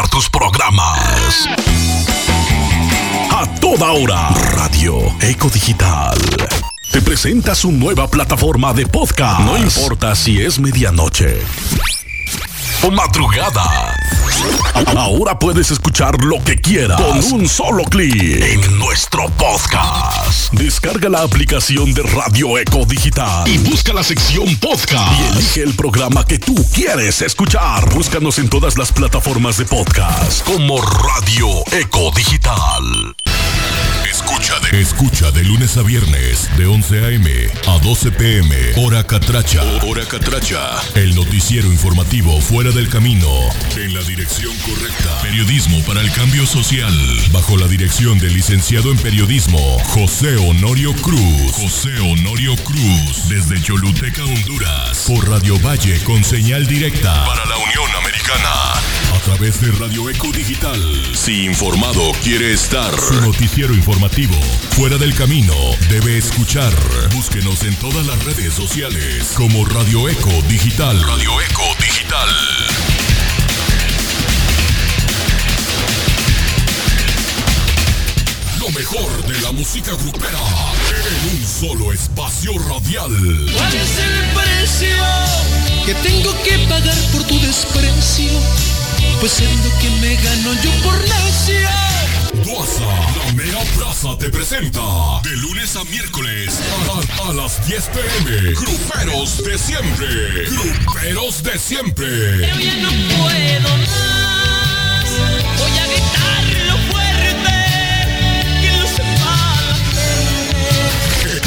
tus programas. A toda hora, Radio Eco Digital. Te presenta su nueva plataforma de podcast. No importa si es medianoche o madrugada. Ahora puedes escuchar lo que quieras con un solo clic en nuestro podcast. Descarga la aplicación de Radio Eco Digital y busca la sección podcast y elige el programa que tú quieres escuchar. Búscanos en todas las plataformas de podcast como Radio Eco Digital. Escucha de, escucha de lunes a viernes de 11 a.m. a 12 p.m. Hora Catracha. Hora Catracha. El noticiero informativo fuera del camino. En la dirección correcta. Periodismo para el cambio social. Bajo la dirección del licenciado en periodismo José Honorio Cruz. José Honorio Cruz. Desde Choluteca, Honduras. Por Radio Valle con señal directa. Para la Unión Americana. A través de Radio Eco Digital. Si informado quiere estar. Su noticiero informativo. Fuera del camino. Debe escuchar. Búsquenos en todas las redes sociales. Como Radio Eco Digital. Radio Eco Digital. Lo mejor de la música grupera. En un solo espacio radial. ¿Cuál es el precio que tengo que pagar por tu desprecio? Pues es lo que me gano yo por necio. Duasa, la mera plaza te presenta de lunes a miércoles a, a las 10 pm. Gruperos de siempre. Gruperos de siempre. Pero ya no puedo más. Voy a gritarlo fuerte. Que lo sepa.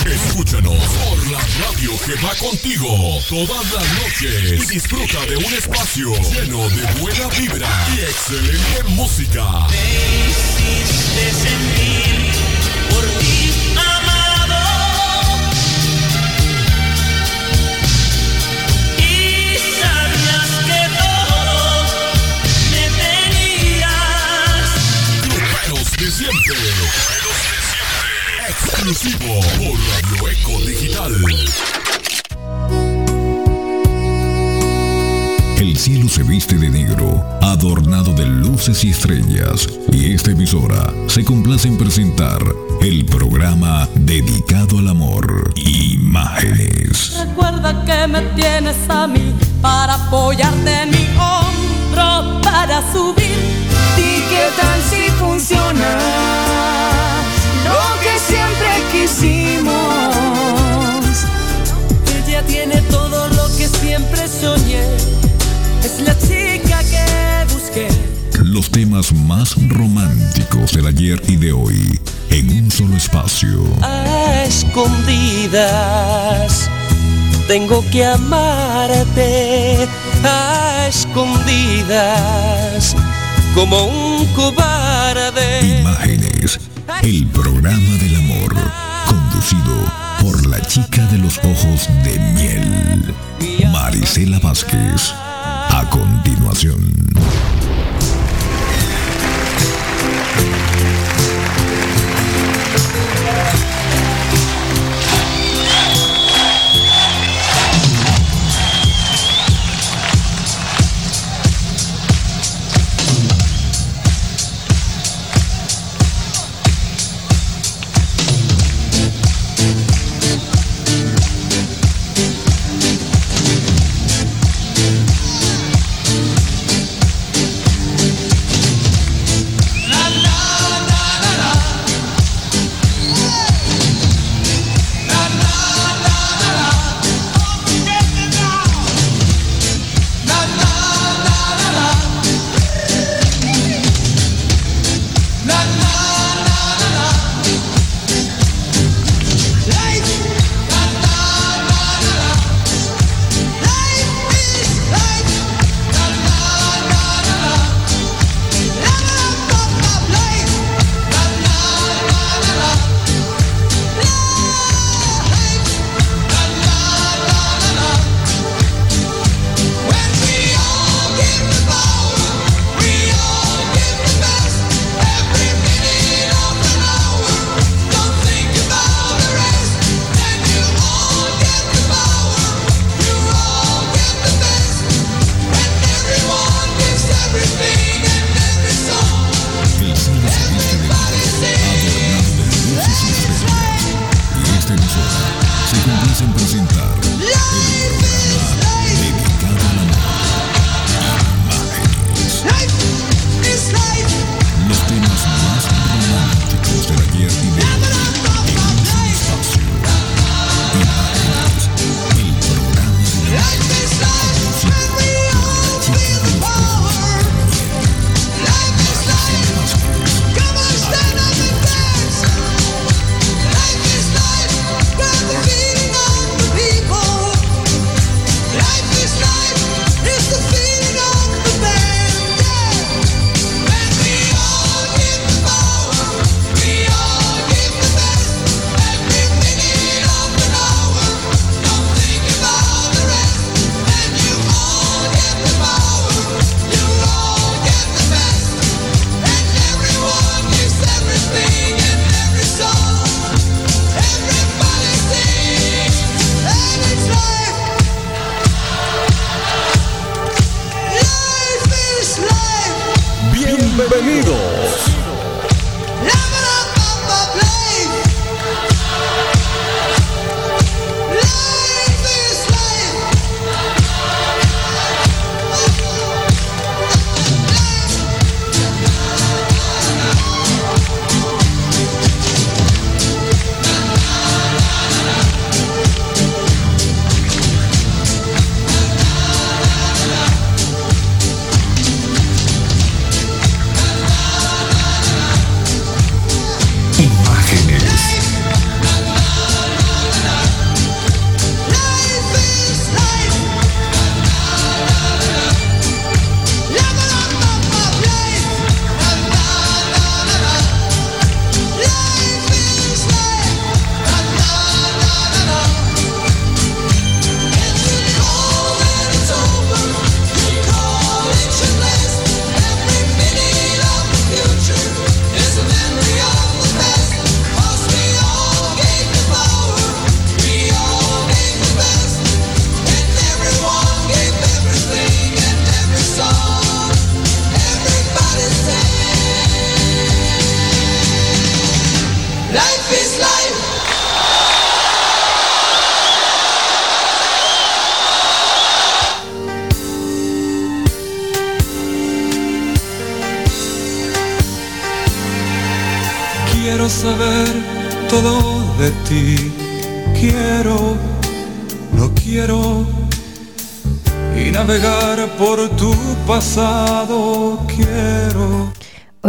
Escúchanos por la radio que va contigo todas las noches y disfruta de un espacio lleno de buena vibra y excelente música. Exclusivo por Radio Eco Digital. El cielo se viste de negro, adornado de luces y estrellas, y esta emisora se complace en presentar el programa dedicado al amor, Imágenes. Recuerda que me tienes a mí para apoyarte en mi hombro para subir. ¿Y qué tal si funciona lo que siempre quisimos? Ella tiene todo lo que siempre soñé. Es la chica que busqué. Los temas más románticos del ayer y de hoy en un solo espacio. a escondidas. Tengo que amarte a escondidas, como un cobarde. Imágenes, el programa del amor, conducido por la chica de los ojos de miel, Marisela Vázquez. A continuación.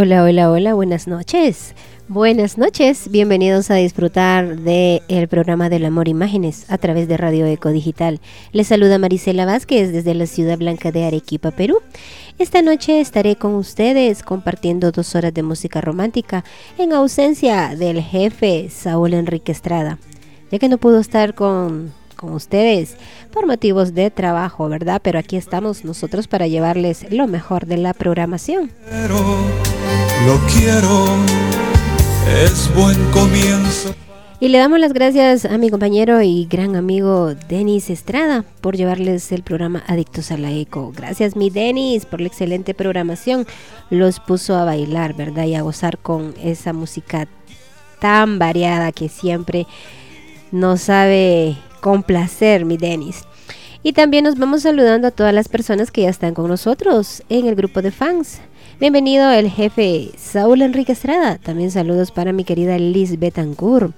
Hola, hola, hola, buenas noches. Buenas noches, bienvenidos a disfrutar del el programa del amor imágenes a través de Radio Eco Digital. Les saluda Marisela Vázquez desde la ciudad blanca de Arequipa, Perú. Esta noche estaré con ustedes compartiendo dos horas de música romántica en ausencia del jefe Saúl Enrique Estrada, ya que no pudo estar con con ustedes por motivos de trabajo, ¿verdad? Pero aquí estamos nosotros para llevarles lo mejor de la programación. Lo quiero, es buen comienzo. Y le damos las gracias a mi compañero y gran amigo Denis Estrada por llevarles el programa Adictos a la Eco. Gracias mi Denis por la excelente programación. Los puso a bailar, ¿verdad? Y a gozar con esa música tan variada que siempre nos sabe con placer, mi Denis. Y también nos vamos saludando a todas las personas que ya están con nosotros en el grupo de fans. Bienvenido el jefe Saúl Enrique Estrada. También saludos para mi querida Liz Betancourt.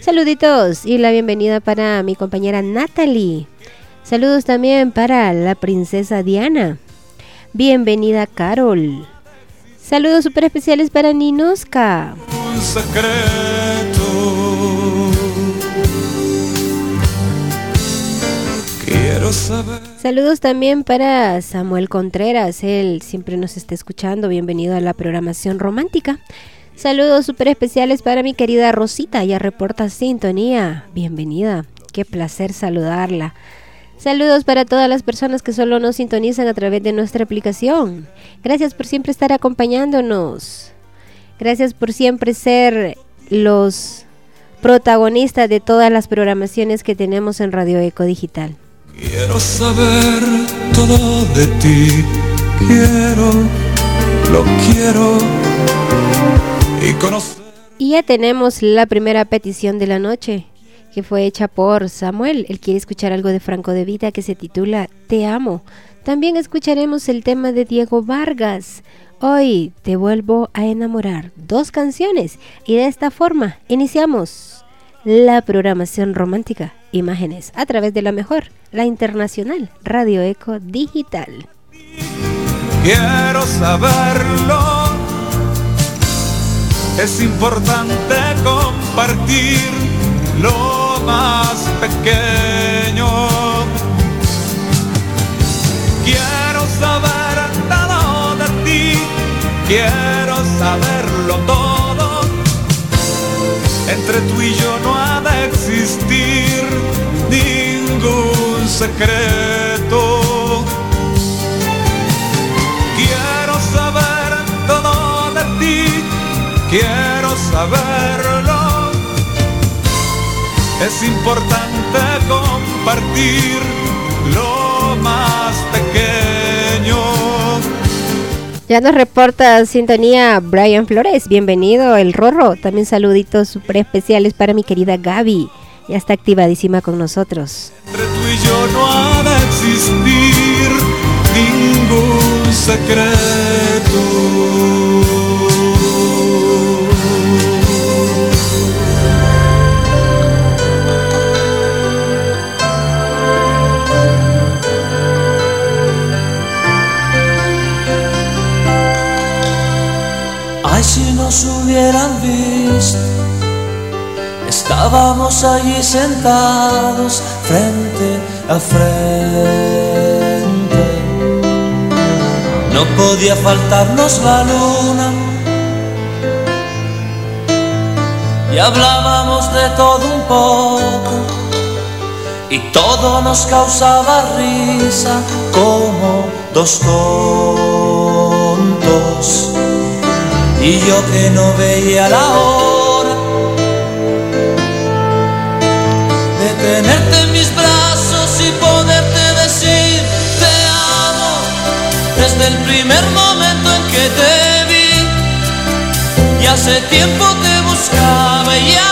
Saluditos y la bienvenida para mi compañera Natalie. Saludos también para la princesa Diana. Bienvenida Carol. Saludos super especiales para Ninoska. Un secreto Saludos también para Samuel Contreras, él siempre nos está escuchando, bienvenido a la programación romántica. Saludos súper especiales para mi querida Rosita, ya reporta sintonía, bienvenida, qué placer saludarla. Saludos para todas las personas que solo nos sintonizan a través de nuestra aplicación. Gracias por siempre estar acompañándonos. Gracias por siempre ser los protagonistas de todas las programaciones que tenemos en Radio Eco Digital. Quiero saber todo de ti, quiero, lo quiero y ya tenemos la primera petición de la noche, que fue hecha por Samuel. Él quiere escuchar algo de Franco de Vida que se titula Te amo. También escucharemos el tema de Diego Vargas. Hoy te vuelvo a enamorar. Dos canciones. Y de esta forma iniciamos la programación romántica imágenes a través de la mejor, la internacional Radio Eco Digital. Quiero saberlo. Es importante compartir lo más pequeño. Quiero saber todo de ti. Quiero saberlo todo. Entre tú y yo no ha de existir ningún secreto. Quiero saber todo de ti, quiero saberlo. Es importante compartir Ya nos reporta sintonía Brian Flores. Bienvenido, el Rorro. También saluditos súper especiales para mi querida Gaby. Ya está activadísima con nosotros. Entre tú y yo no ha de existir ningún secreto. Si nos hubieran visto, estábamos allí sentados frente a frente. No podía faltarnos la luna. Y hablábamos de todo un poco. Y todo nos causaba risa como dos tontos y yo que no veía la hora de tenerte en mis brazos y poderte decir te amo desde el primer momento en que te vi. Y hace tiempo te buscaba y ya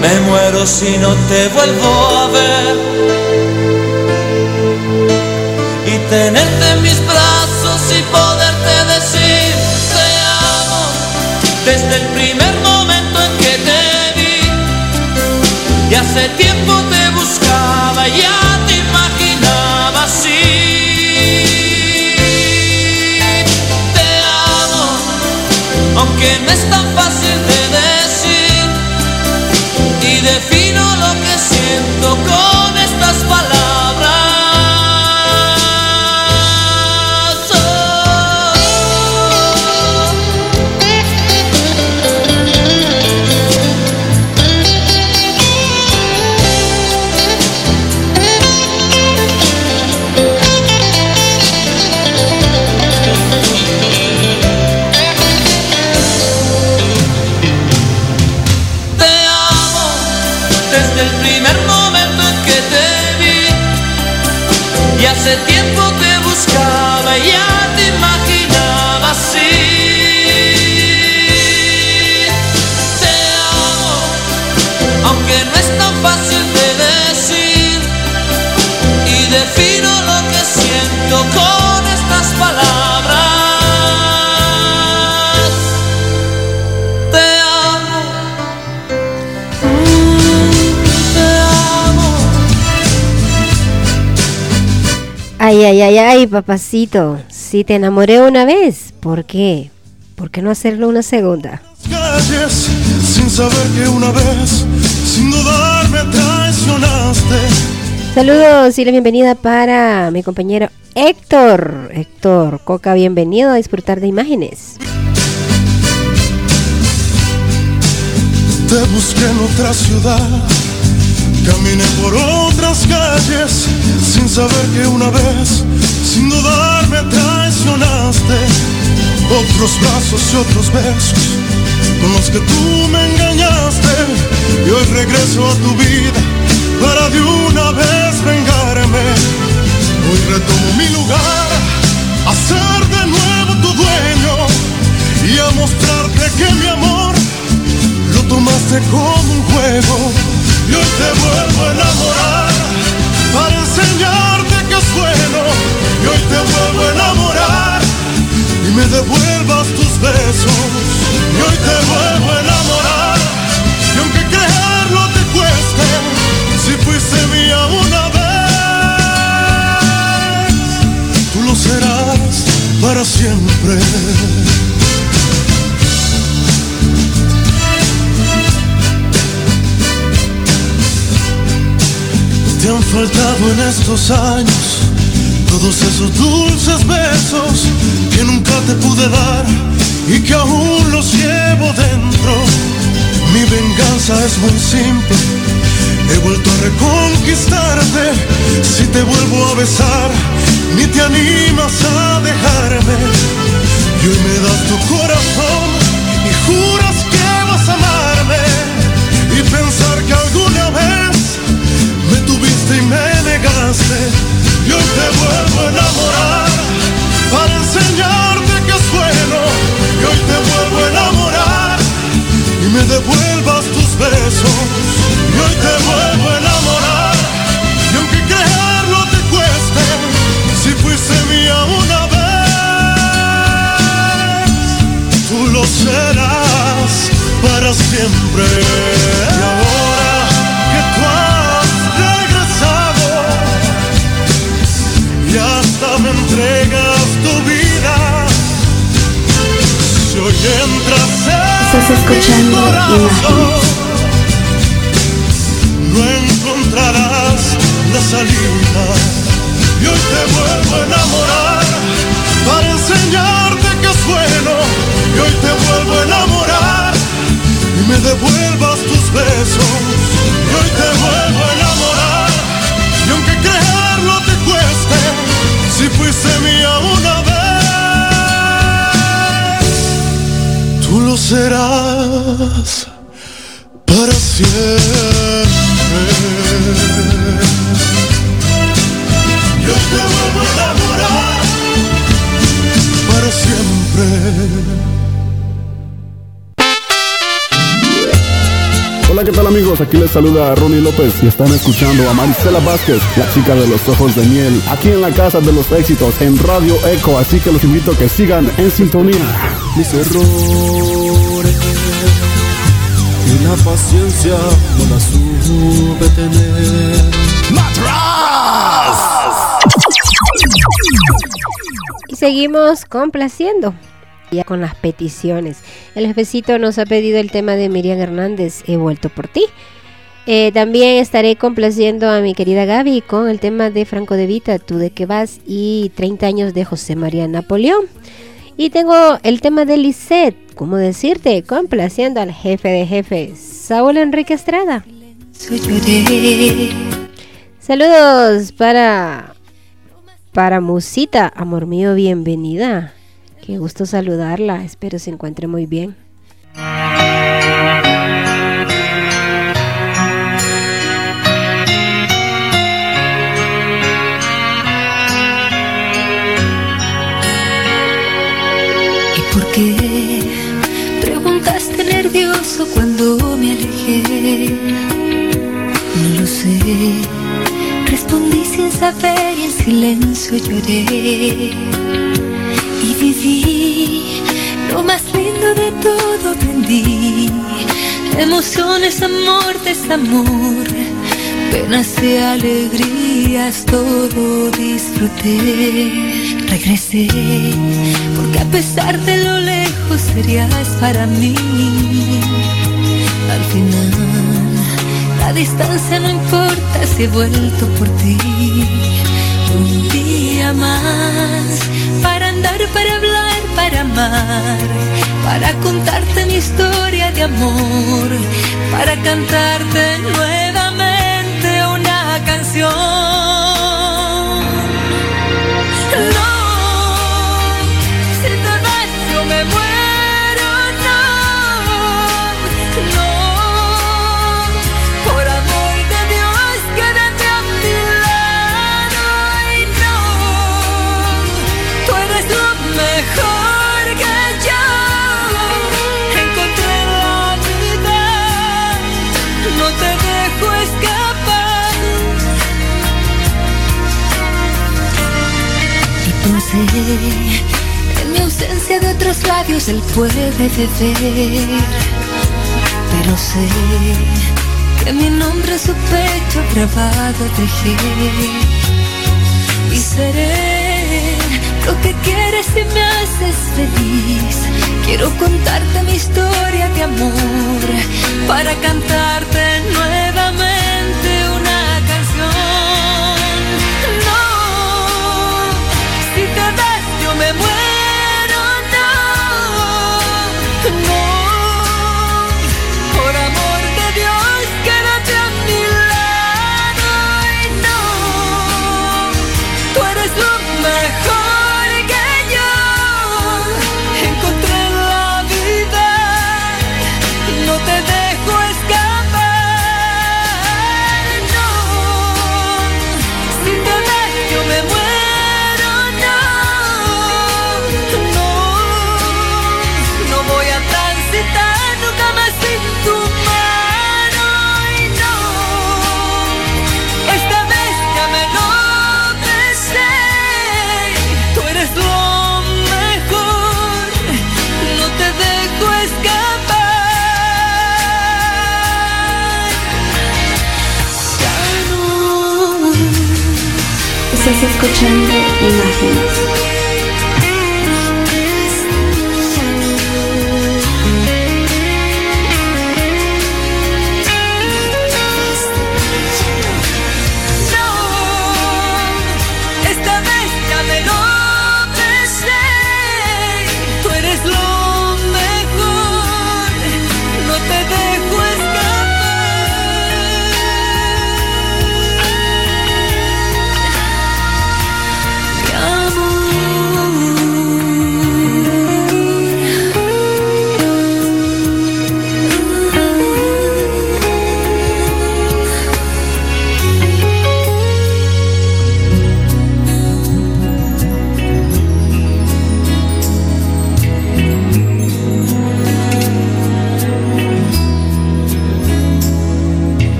Me muero si no te vuelvo a ver. Y tenerte en mis brazos y poderte decir te amo desde el primer momento en que te vi. Y hace tiempo te buscaba, ya te imaginaba así. Aunque no es tan fácil de Ay, ay, ay, ay, papacito. Si te enamoré una vez, ¿por qué? ¿Por qué no hacerlo una segunda? calles sin saber que una vez, sin dudar, me traicionaste. Saludos y la bienvenida para mi compañero Héctor. Héctor Coca, bienvenido a disfrutar de imágenes. Te busqué en otra ciudad, caminé por otras calles sin saber que una vez, sin dudar, me traicionaste. Otros brazos y otros besos con los que tú me engañaste. Y hoy regreso a tu vida para de una vez vengarme. Hoy retomo mi lugar, a ser de nuevo tu dueño y a mostrarte que mi amor lo tomaste como un juego. Y hoy te vuelvo a enamorar para enseñarte que es bueno. Y hoy te vuelvo a enamorar y me devuelvas tus besos. Y hoy te vuelvo a enamorar. Y aunque creerlo te cueste, si fuiste mía una vez, tú lo serás faltado en estos años todos esos dulces besos que nunca te pude dar y que aún los llevo dentro. Mi venganza es muy simple, he vuelto a reconquistarte. Si te vuelvo a besar, ni te animas a dejarme. Y hoy me das tu corazón y juras Svjetlosti mene gase Escuchando Imágenes. no encontrarás la salida. Y hoy te vuelvo a enamorar para enseñarte que es bueno. Y hoy te vuelvo a enamorar y me devuelvas tus besos. Y hoy te vuelvo a enamorar y aunque creerlo te cueste, si fuiste mía una vez, tú lo serás para siempre. Yo te vuelvo a enamorar para siempre. Hola, ¿qué tal amigos? Aquí les saluda Ronnie López y están escuchando a Marisela Vázquez, la chica de los ojos de miel, aquí en la Casa de los Éxitos, en Radio Eco, así que los invito a que sigan en sintonía. mis errores la paciencia no la supe tener. Y seguimos complaciendo. Ya con las peticiones. El jefecito nos ha pedido el tema de Miriam Hernández, He vuelto por ti. Eh, también estaré complaciendo a mi querida Gaby con el tema de Franco de Vita, Tú de qué vas, y 30 años de José María Napoleón. Y tengo el tema de Lisette, ¿cómo decirte? Complaciendo al jefe de jefes, Saúl Enrique Estrada. Saludos para para Musita, amor mío, bienvenida. Qué gusto saludarla, espero se encuentre muy bien. ¿Y por qué cuando me alejé? No lo sé. Respondí sin saber y en silencio lloré. Y viví lo más lindo de todo, aprendí. Emociones, amor, desamor, penas y alegrías, todo disfruté. Regresé, porque a pesar de lo lejos serías para mí. Al final, la distancia no importa si he vuelto por ti. Un día más. Para andar, para hablar, para amar, para contarte mi historia de amor, para cantarte nuevamente él puede beber. Pero sé que mi nombre su pecho grabado tejer. Y seré lo que quieres y me haces feliz. Quiero contarte mi historia de amor para cantarte nuevamente escuchando imágenes.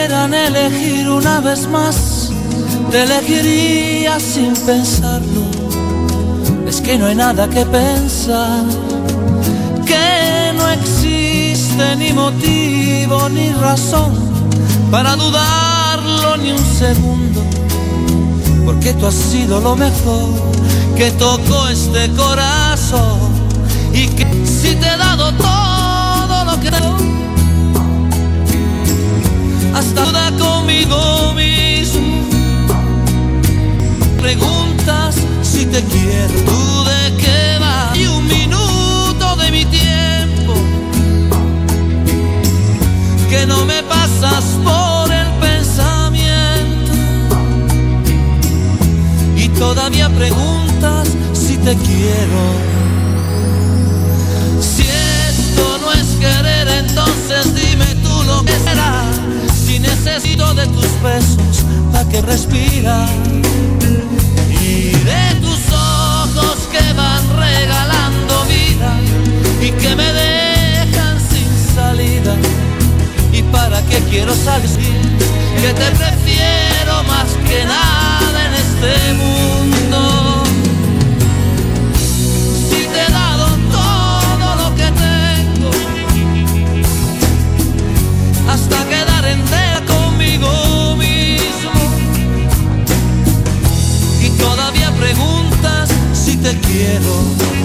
Dieran elegir una vez más, te elegiría sin pensarlo. Es que no hay nada que pensar, que no existe ni motivo ni razón para dudarlo ni un segundo. Porque tú has sido lo mejor que tocó este corazón y que conmigo. Preguntas si te quiero, tú de qué va. Y un minuto de mi tiempo que no me pasas por el pensamiento. Y todavía preguntas si te quiero. Necesito de tus besos para que respira y de tus ojos que van regalando vida y que me dejan sin salida. ¿Y para qué quiero salir? Que te prefiero más que nada en este mundo. Te quiero.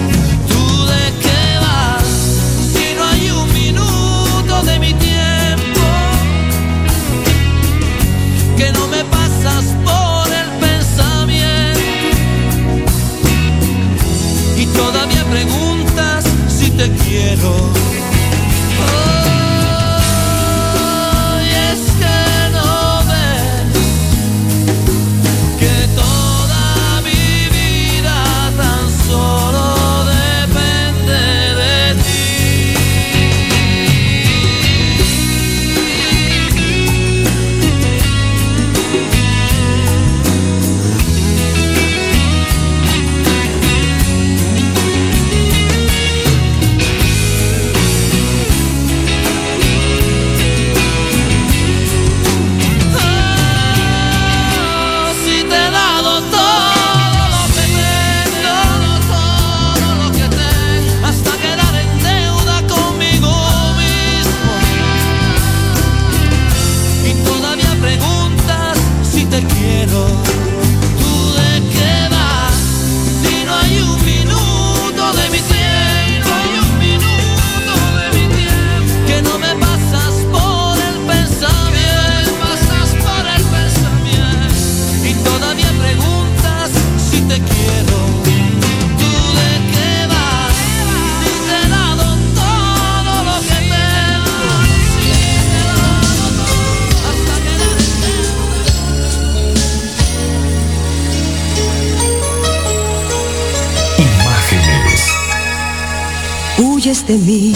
De mí.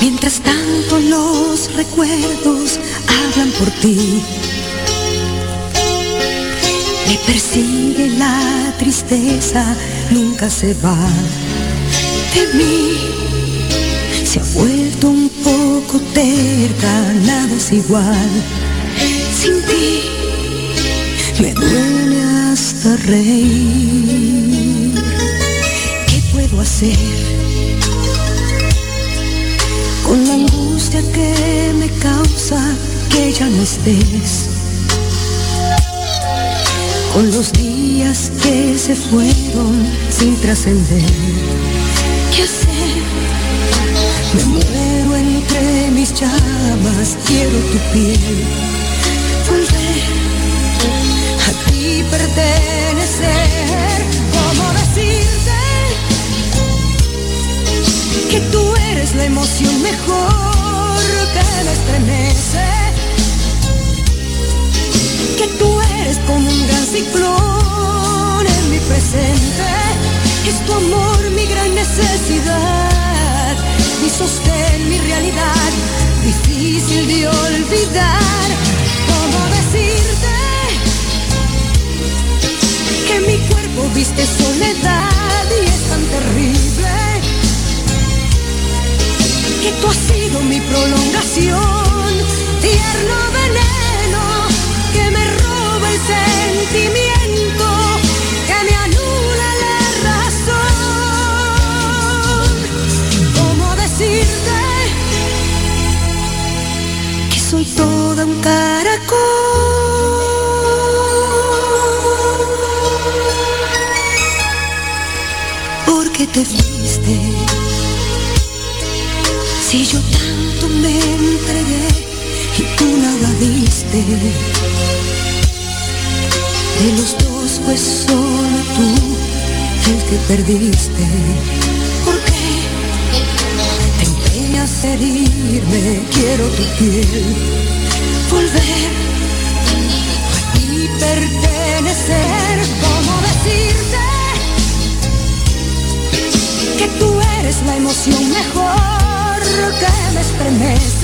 Mientras tanto los recuerdos hablan por ti. Me persigue la tristeza, nunca se va de mí. Se ha vuelto un poco terca, nada es igual. Sin ti me duele hasta reír. ¿Qué puedo hacer? Con la angustia que me causa que ya no estés. Con los días que se fueron sin trascender. ¿Qué hacer? Me muero entre mis llamas, quiero tu piel. Volver a ti pertenecer. La emoción mejor que me estremece? Que tú eres como un gran ciclón en mi presente. Es tu amor mi gran necesidad, mi sostén, mi realidad, difícil de olvidar. ¿Cómo decirte que mi cuerpo viste soledad y es tan terrible? Que tú has sido mi prolongación, tierno veneno que me roba el sentimiento, tú nada diste. De los dos fue solo tú el que perdiste. ¿Por qué te empeñas a herirme? Quiero tu piel. Volver a ti pertenecer. ¿Cómo decirte que tú eres la emoción mejor que me estremece?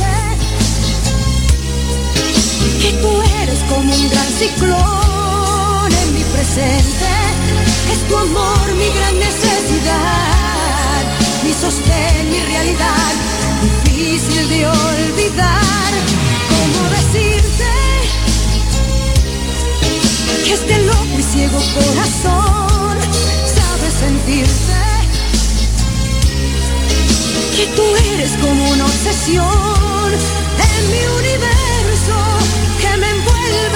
Que tú eres como un gran ciclón en mi presente. Es tu amor mi gran necesidad, mi sostén, mi realidad, difícil de olvidar. ¿Cómo decirte que este loco y ciego corazón sabe sentirte? Que tú eres como una obsesión en mi universo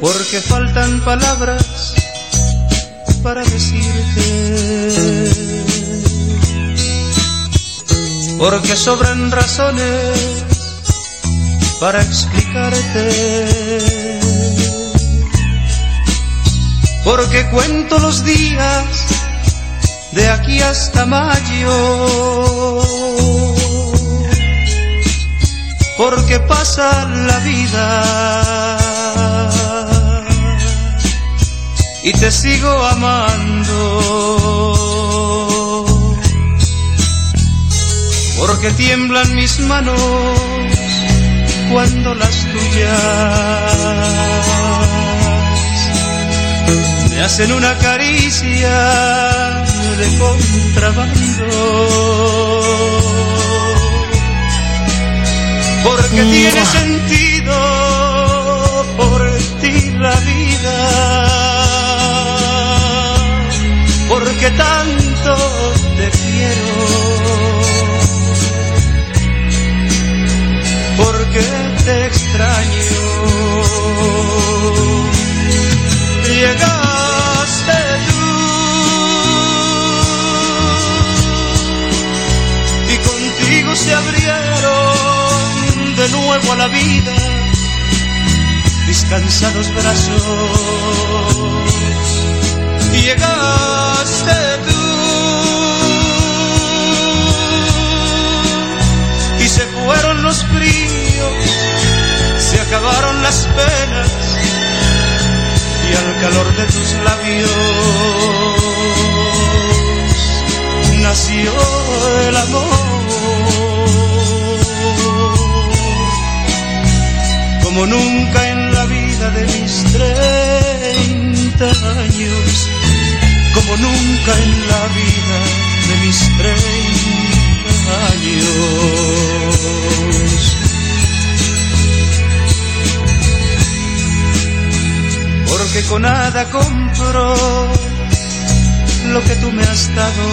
Porque faltan palabras para decirte. Porque sobran razones para explicarte. Porque cuento los días de aquí hasta mayo. Porque pasa la vida y te sigo amando. Porque tiemblan mis manos cuando las tuyas me hacen una caricia de contrabando. Porque tiene sentido por ti la vida que tanto te quiero. Porque te extraño. Llegaste tú y contigo se abrieron de nuevo a la vida mis cansados brazos. Llegaste tú y se fueron los fríos, se acabaron las penas y al calor de tus labios nació el amor. Como nunca en la vida de mis treinta años, nunca en la vida de mis treinta años. Porque con nada compro lo que tú me has dado.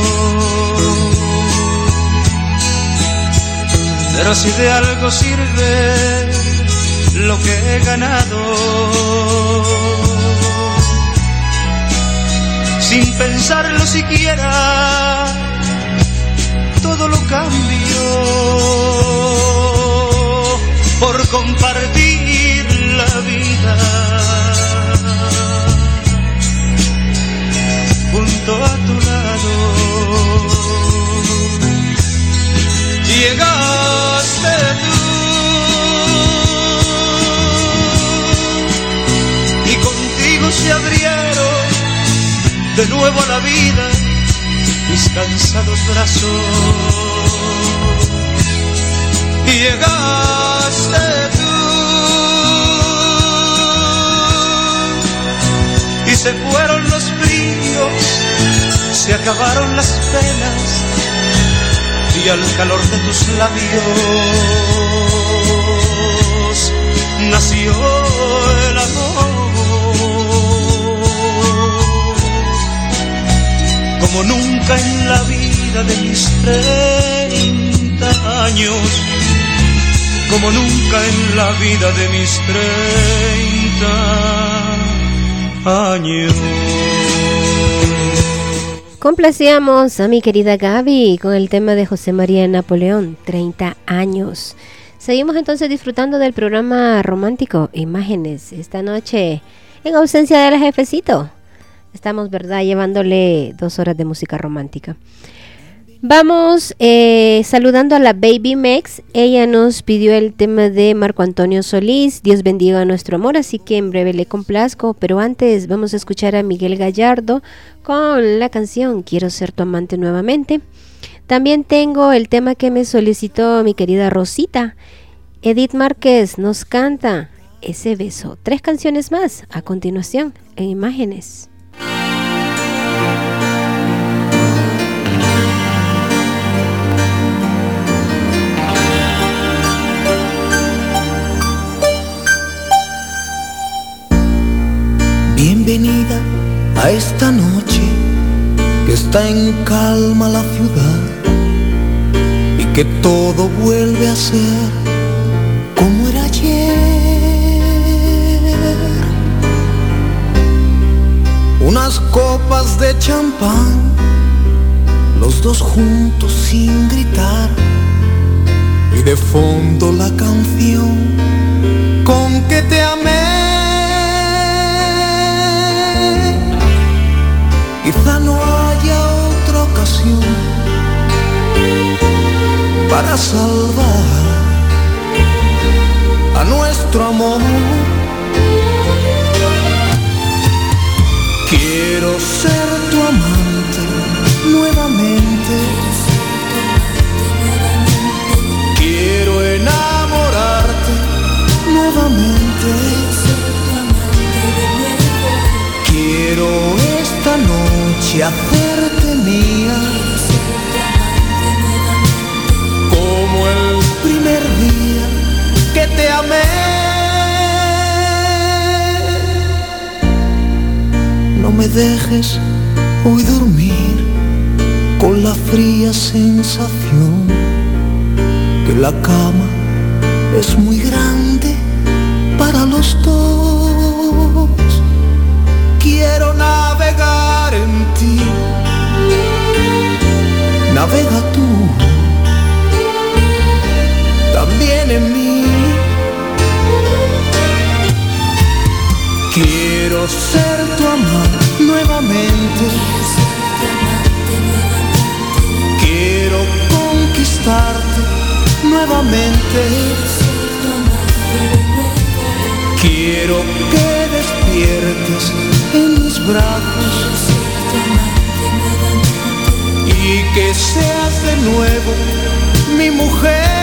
Pero si de algo sirve lo que he ganado, sin pensarlo siquiera, todo lo cambio por compartir la vida. Junto a tu lado. Llegaste tú. Y contigo se abrieron de nuevo a la vida mis cansados brazos. Llegaste tú y se fueron los fríos, se acabaron las penas y al calor de tus labios Como nunca en la vida de mis treinta años, como nunca en la vida de mis treinta años. Complacíamos a mi querida Gaby con el tema de José María Napoleón, 30 años. Seguimos entonces disfrutando del programa romántico Imágenes esta noche en ausencia del jefecito. Estamos, ¿verdad?, llevándole dos horas de música romántica. Vamos eh, saludando a la Baby Mex. Ella nos pidió el tema de Marco Antonio Solís. Dios bendiga a nuestro amor, así que en breve le complazco. Pero antes vamos a escuchar a Miguel Gallardo con la canción Quiero ser tu amante nuevamente. También tengo el tema que me solicitó mi querida Rosita. Edith Márquez nos canta Ese beso. Tres canciones más a continuación en imágenes. Bienvenida a esta noche que está en calma la ciudad y que todo vuelve a ser como era ayer. Unas copas de champán, los dos juntos sin gritar y de fondo la canción con que te amé. Quizá no haya otra ocasión para salvar a nuestro amor. Quiero ser noche hacerte mía como el primer día que te amé. No me dejes hoy dormir con la fría sensación que la cama es muy grande para los dos. Quiero navegar en Navega tú también en mí. Quiero ser tu amante nuevamente. Quiero conquistarte nuevamente. Quiero que despiertes en mis brazos. que seas de nuevo mi mujer.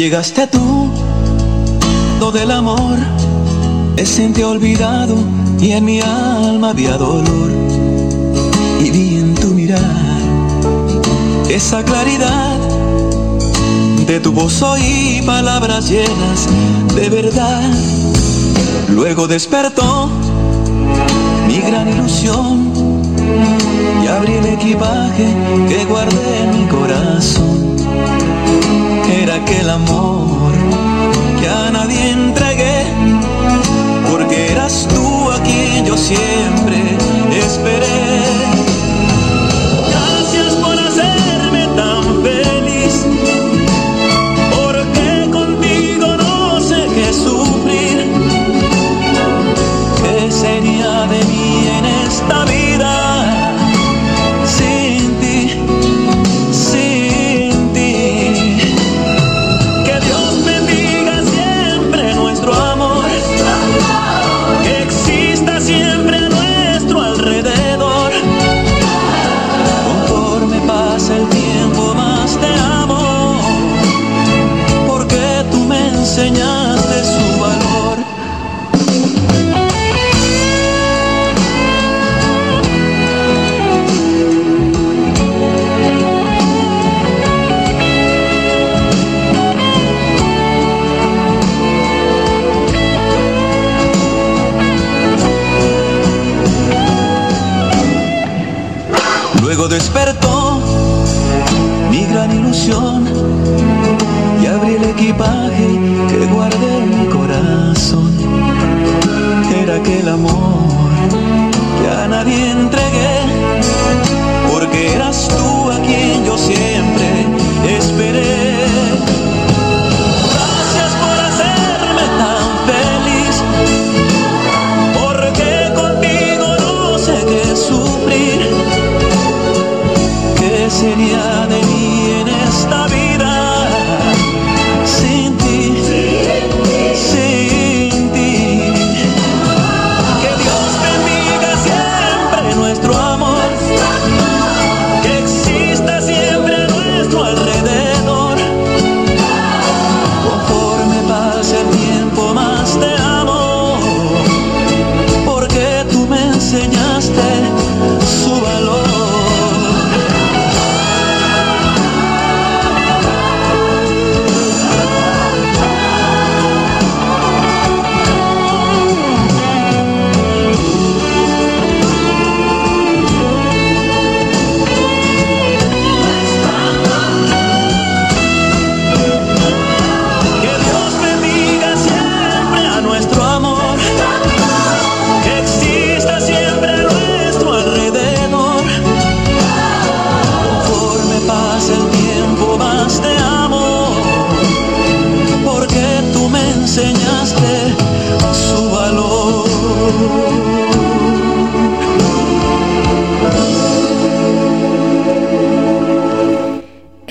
llegaste tú, donde el amor es en ti olvidado y en mi alma había dolor. Y vi en tu mirar esa claridad de tu voz oí palabras llenas de verdad. Luego despertó mi gran ilusión y abrí el equipaje que guardé en mi corazón era aquel amor que a nadie entregué, porque eras tú a yo siempre el amor que a nadie entra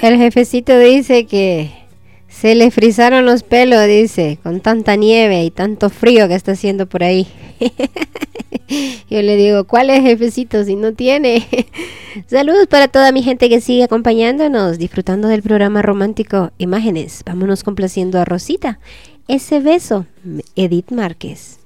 El jefecito dice que se le frizaron los pelos, dice, con tanta nieve y tanto frío que está haciendo por ahí. Yo le digo, ¿cuál es jefecito si no tiene? Saludos para toda mi gente que sigue acompañándonos, disfrutando del programa romántico Imágenes. Vámonos complaciendo a Rosita. Ese beso, Edith Márquez.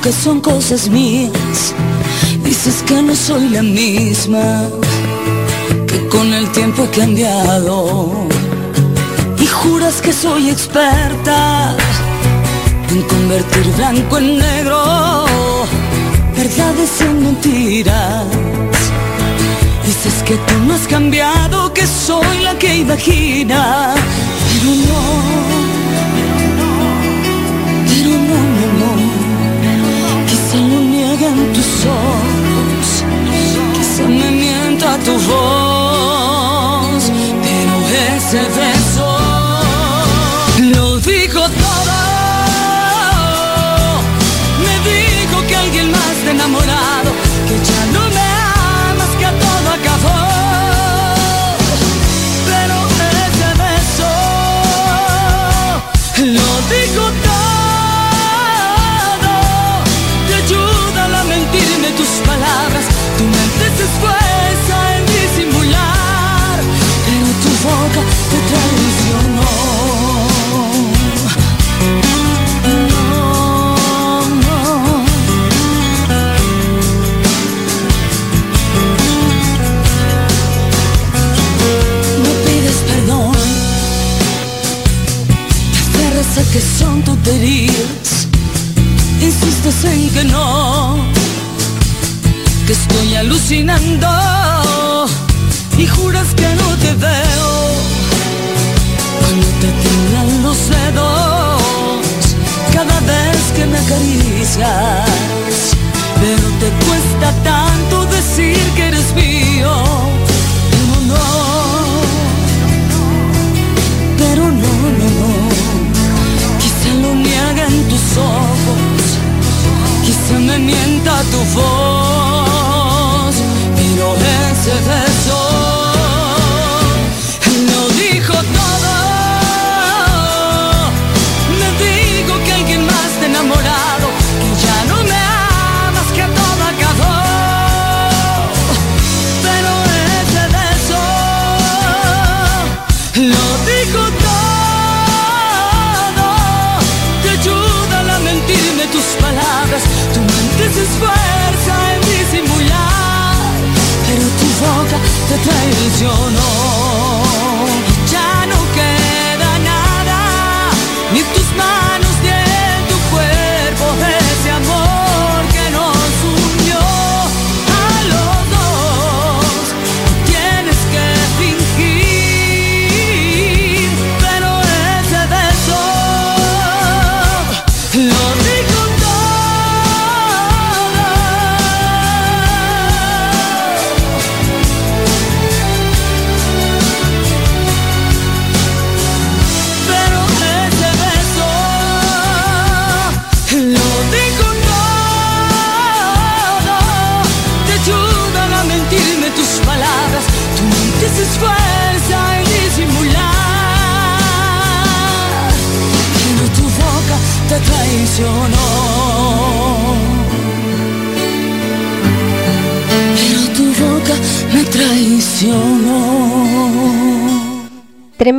Que son cosas mías. Dices que no soy la misma, que con el tiempo he cambiado. Y juras que soy experta en convertir blanco en negro, verdades en mentiras. Dices que tú no has cambiado, que soy la que imagina, pero no en tus ojos, quizá me mienta tu voz, pero ese beso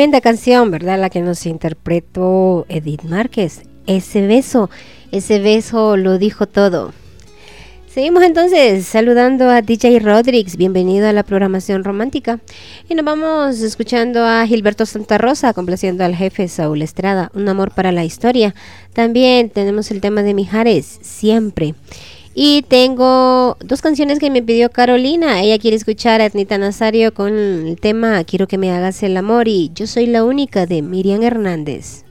Tremenda canción, ¿verdad? La que nos interpretó Edith Márquez. Ese beso, ese beso lo dijo todo. Seguimos entonces saludando a DJ Rodriguez, bienvenido a la programación romántica. Y nos vamos escuchando a Gilberto Santa Rosa, complaciendo al jefe Saúl Estrada, Un amor para la historia. También tenemos el tema de Mijares, siempre. Y tengo dos canciones que me pidió Carolina. Ella quiere escuchar a Etnita Nazario con el tema Quiero que me hagas el amor y Yo soy la única de Miriam Hernández.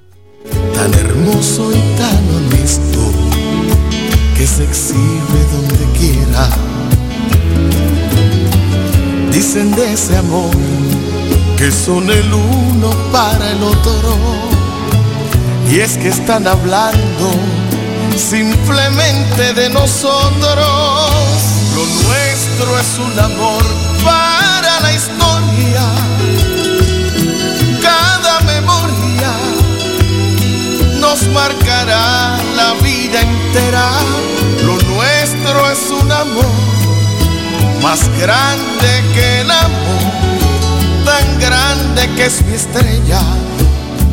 Tan hermoso y tan honesto que se exhibe donde quiera. Dicen de ese amor que son el uno para el otro. Y es que están hablando simplemente de nosotros. Lo nuestro es un amor para la historia. Cada memoria nos marcará la vida entera. Lo nuestro es un amor más grande que el amor, tan grande que es mi estrella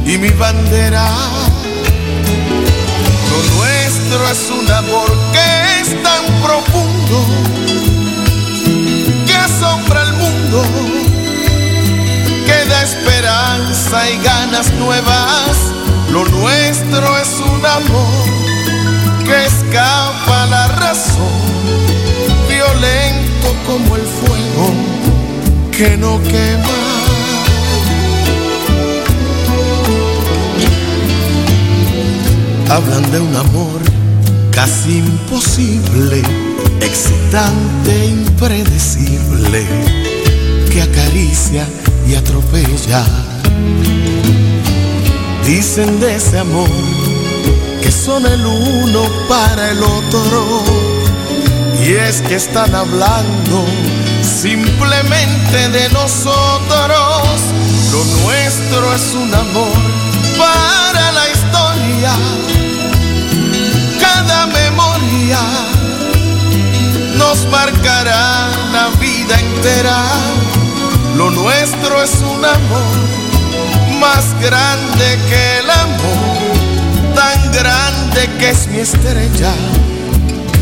y mi bandera. Lo nuestro es un amor que es tan profundo que asombra al mundo, que da esperanza y ganas nuevas. Lo nuestro es un amor que escapa la razón, violento como el fuego que no quema. Hablan de un amor casi imposible, excitante, impredecible, que acaricia y atropella. Dicen de ese amor que son el uno para el otro. Y es que están hablando simplemente de nosotros. Lo nuestro es un amor para la historia. Cada memoria nos marcará la vida entera. Lo nuestro es un amor más grande que el amor, tan grande que es mi estrella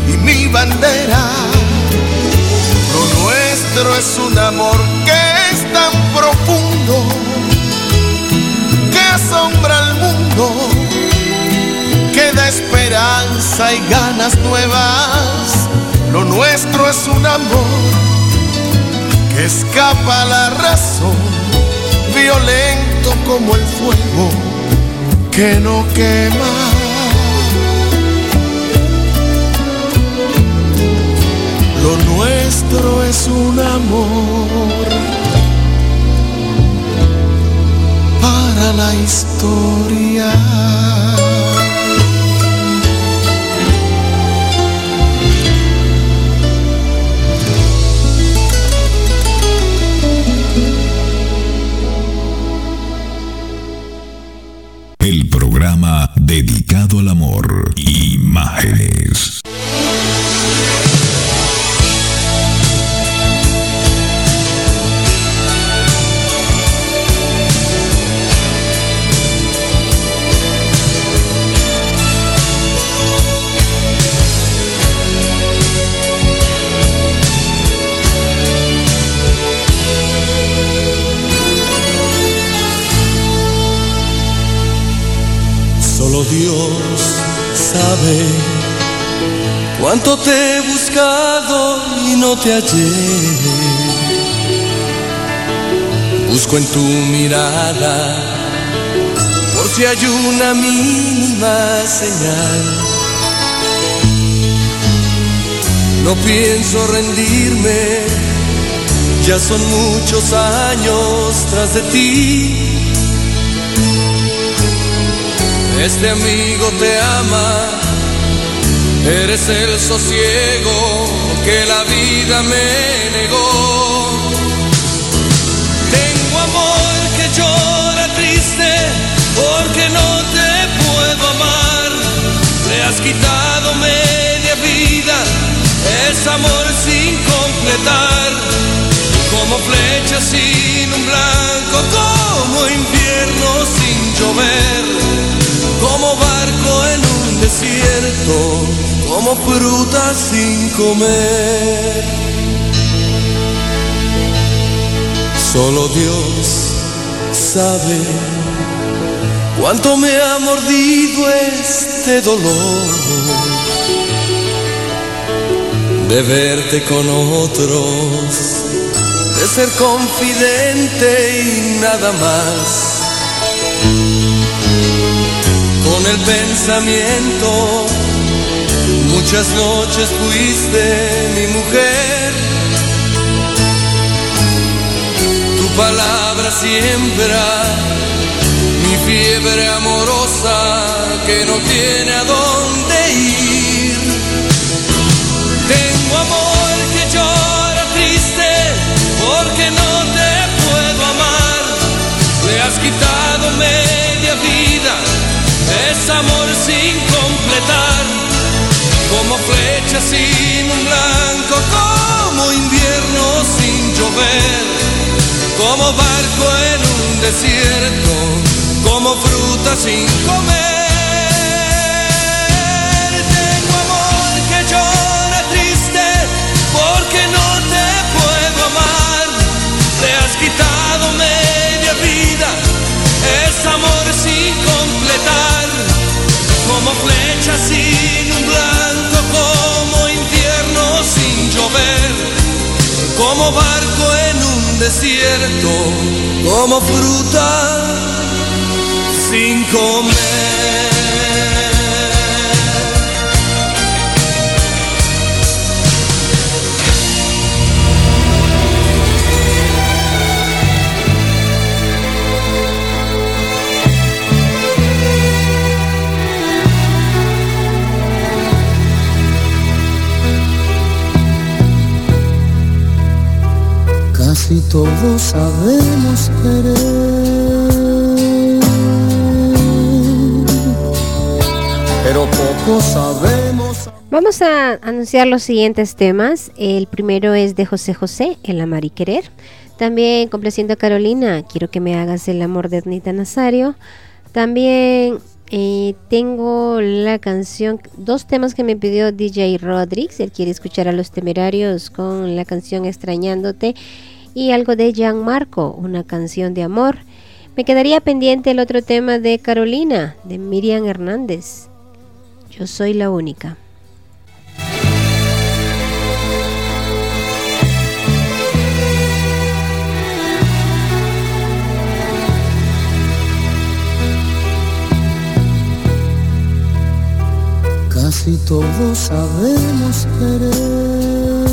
y mi bandera. Lo nuestro es un amor que es tan profundo que asombra al mundo, que da esperanza y ganas nuevas. Lo nuestro es un amor que escapa la razón, violento como el fuego que no quema. Lo nuestro es un amor para la historia. Cuánto te he buscado y no te hallé. Busco en tu mirada por si hay una mínima señal. No pienso rendirme, ya son muchos años tras de ti. Este amigo te ama, eres el sosiego que la vida me negó. Tengo amor que llora triste porque no te puedo amar. Le has quitado media vida, es amor sin completar. Como flecha sin un blanco, como invierno sin llover como barco en un desierto, como fruta sin comer. Solo Dios sabe cuánto me ha mordido este dolor de verte con otros, de ser confidente y nada más con el pensamiento. Muchas noches fuiste mi mujer. palabra siembra mi fiebre amorosa que no tiene a dónde ir. Tengo amor que llora triste porque no te puedo amar. Le has quitado media vida, es amor sin completar, como flecha sin un blanco, como invierno sin llover como barco en un desierto, como fruta sin comer. Tengo amor que llora triste porque no te puedo amar. Te has quitado media vida, es amor sin completar, como flecha sin un blanco, llover como barco en un desierto, como fruta sin comer. Vamos a anunciar los siguientes temas. El primero es de José José, El amar y querer. También complaciendo a Carolina, Quiero que me hagas el amor de Ernita Nazario. También eh, tengo la canción, dos temas que me pidió DJ Rodriguez. Él quiere escuchar a los temerarios con la canción Extrañándote y algo de Gianmarco, una canción de amor. Me quedaría pendiente el otro tema de Carolina, de Miriam Hernández. Yo soy la única. Casi todos sabemos querer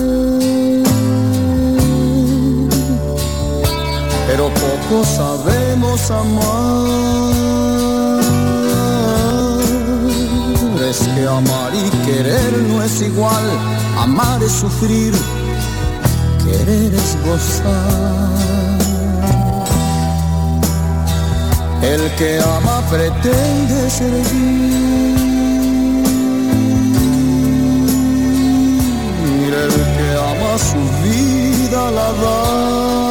pero poco sabemos amar. Es que amar y querer no es igual, amar es sufrir, querer es gozar. El que ama pretende servir. El que ama su vida la da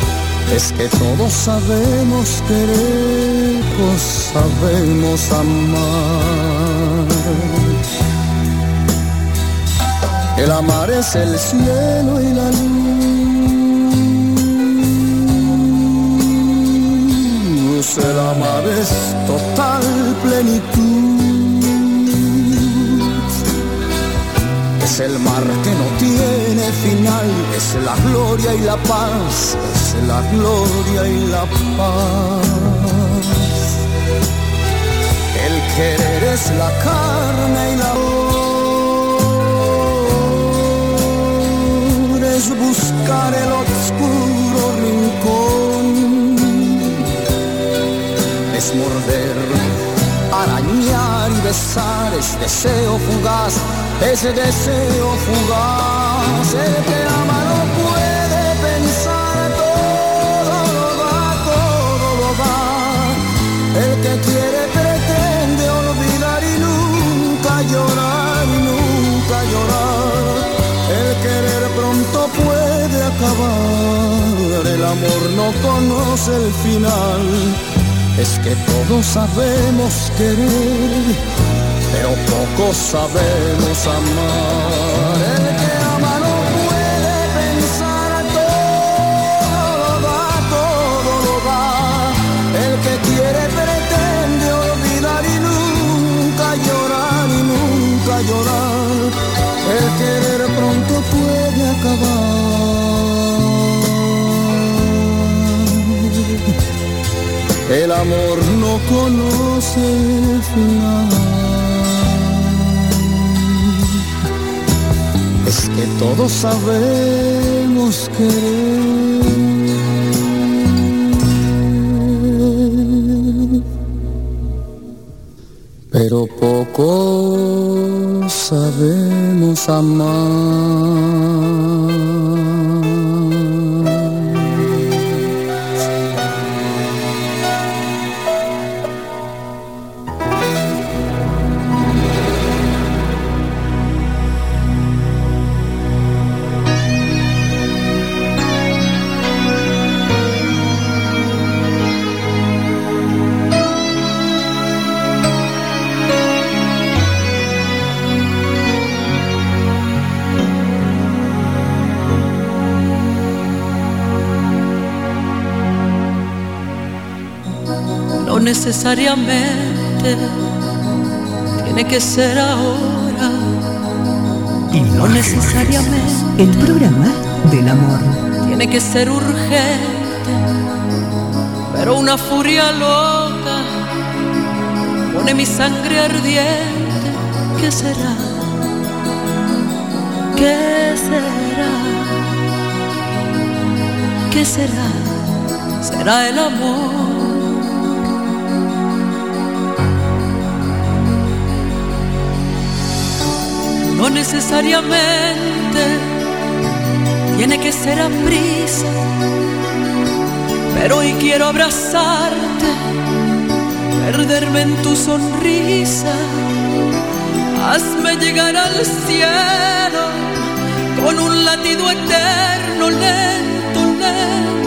es que todos sabemos querer, pues sabemos amar. El amar es el cielo y la luz. El amar es total plenitud. Es el mar que no tiene final, es la gloria y la paz, es la gloria y la paz. El querer es la carne y la amor, es buscar el oscuro rincón, es morder arañar y besar, es deseo fugaz, ese deseo fugaz, el que ama el amor no conoce el final es que todos sabemos querer, pero pocos sabemos amar. El amor no conoce final. Es que todos sabemos querer, pero poco sabemos amar. Necesariamente tiene que ser ahora. Y no necesariamente El programa del amor. tiene que ser urgente. Pero una furia loca pone mi sangre ardiente. ¿Qué será? ¿Qué será? ¿Qué será? Será el amor. Necesariamente tiene que ser a prisa, pero hoy quiero abrazarte, perderme en tu sonrisa, hazme llegar al cielo con un latido eterno, lento, lento,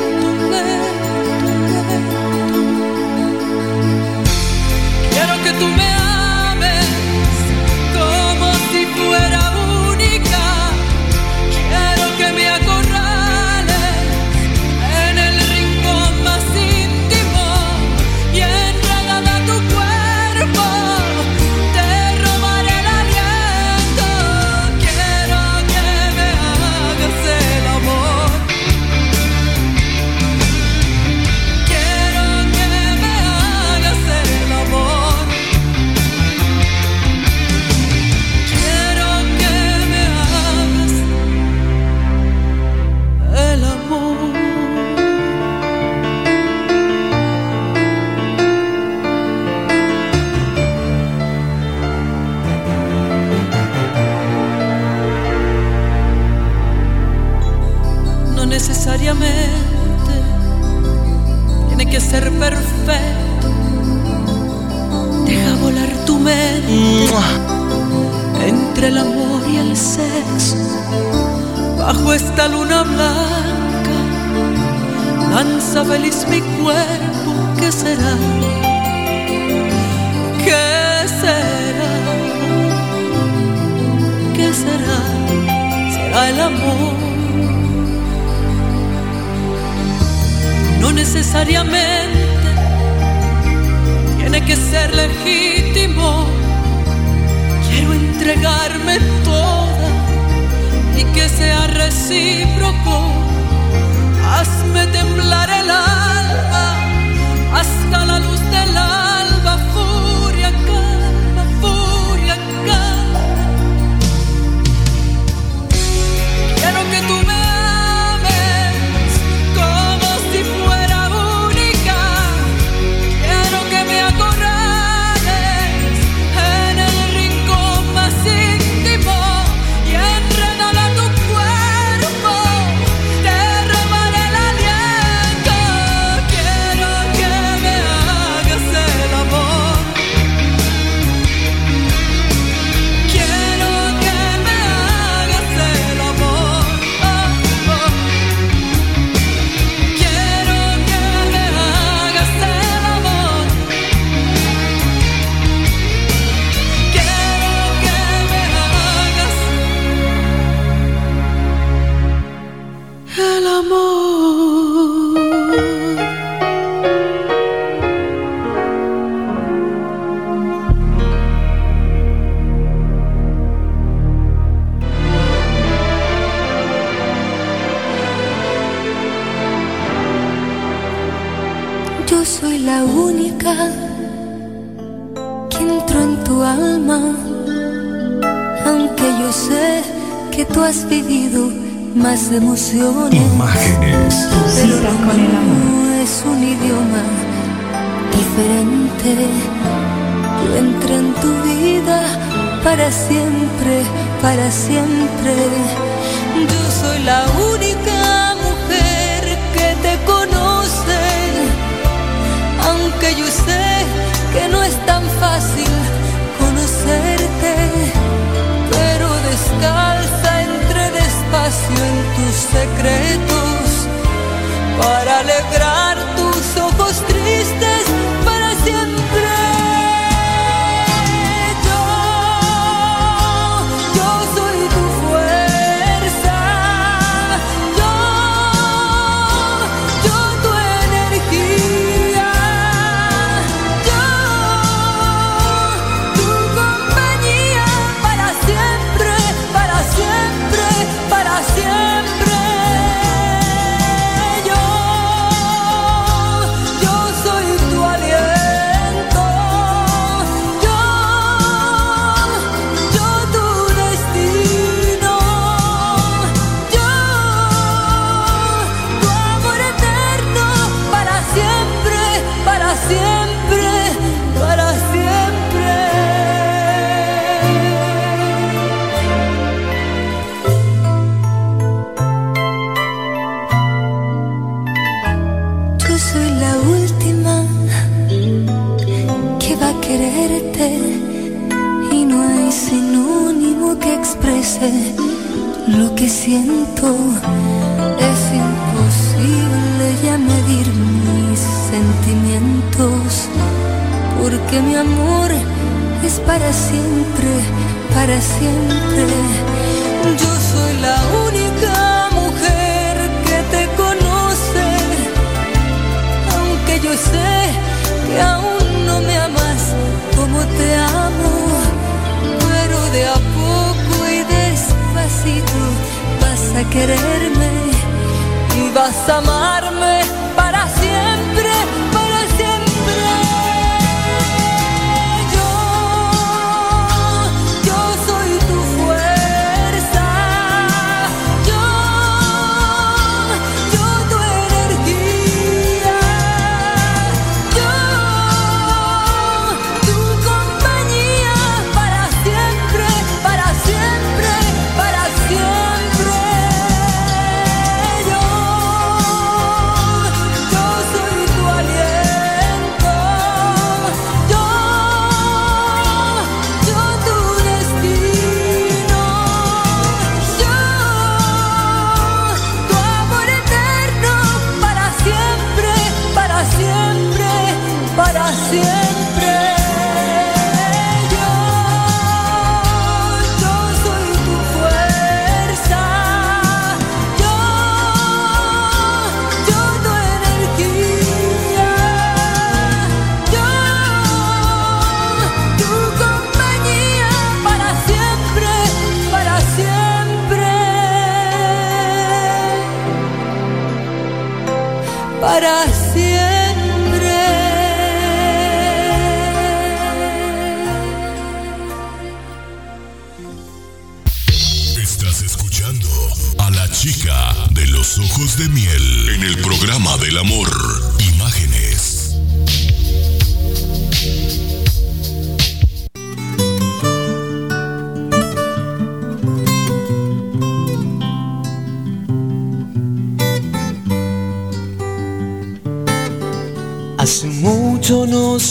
necesariamente tiene que ser legítimo. Quiero entregarme toda y que sea recíproco. Hazme temblar emociones. Imágenes. Pero con el amor es un idioma diferente. Yo entré en tu vida para siempre, para siempre. Yo soy la única mujer que te conoce, aunque yo sé que no es tan fácil conocerte, pero descalza entre despacio secretos para alegrar porque mi amor es para siempre, para siempre. Yo soy la única mujer que te conoce aunque yo sé que aún no me amas como te amo, pero de a poco y despacito vas a quererme y vas a amarme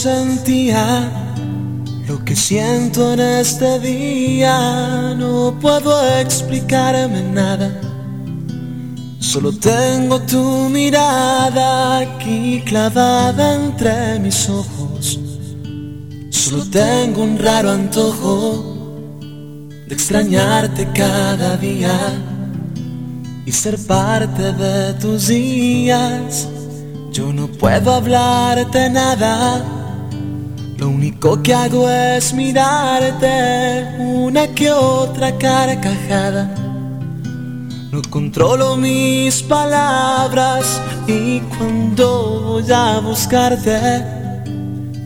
sentía lo que siento en este día. No puedo explicarme nada. Solo tengo tu mirada aquí clavada entre mis ojos. Solo tengo un raro antojo de extrañarte cada día y ser parte de tus días. Yo no puedo hablarte nada, único que hago es mirarte una que otra carcajada. No controlo mis palabras y cuando voy a buscarte,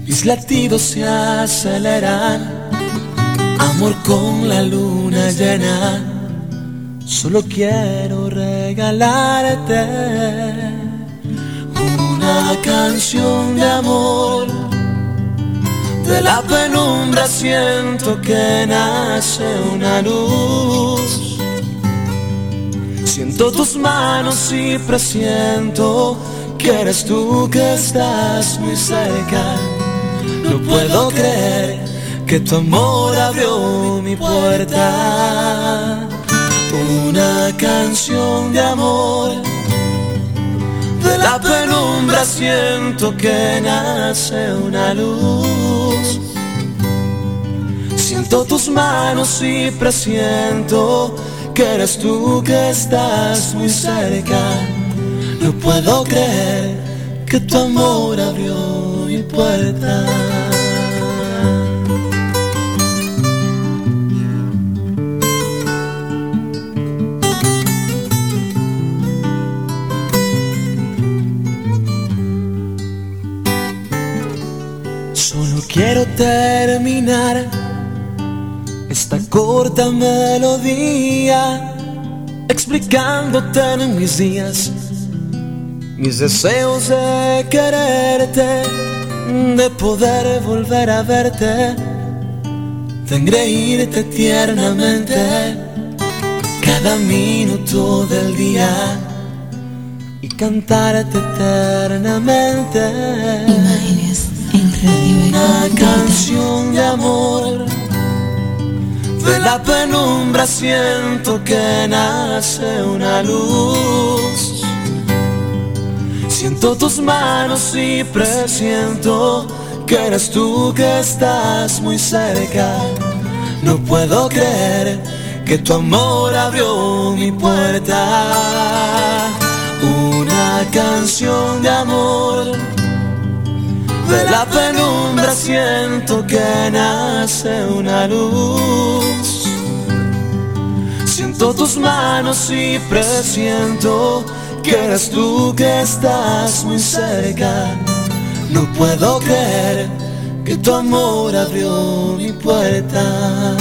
mis latidos se aceleran. Amor con la luna llena, solo quiero regalarte una canción de amor. De la penumbra siento que nace una luz Siento tus manos y presiento que eres tú que estás muy cerca. No puedo creer que tu amor abrió mi puerta. Una canción de amor. La penumbra siento que nace una luz. Siento tus manos y presiento que eres tú que estás muy cerca. No puedo creer que tu amor abrió mi puerta. Quiero terminar esta corta melodía explicándote en mis días mis deseos de quererte, de poder volver a verte, de engreírte tiernamente cada minuto del día y cantarte eternamente. Radio. Una canción de amor de la penumbra siento que nace una luz. Siento tus manos y presiento que eres tú que estás muy cerca. No puedo creer que tu amor abrió mi puerta. Una canción de amor. De la penumbra siento que nace una luz. Siento tus manos y presiento que eres tú que estás muy cerca. No puedo creer que tu amor abrió mi puerta.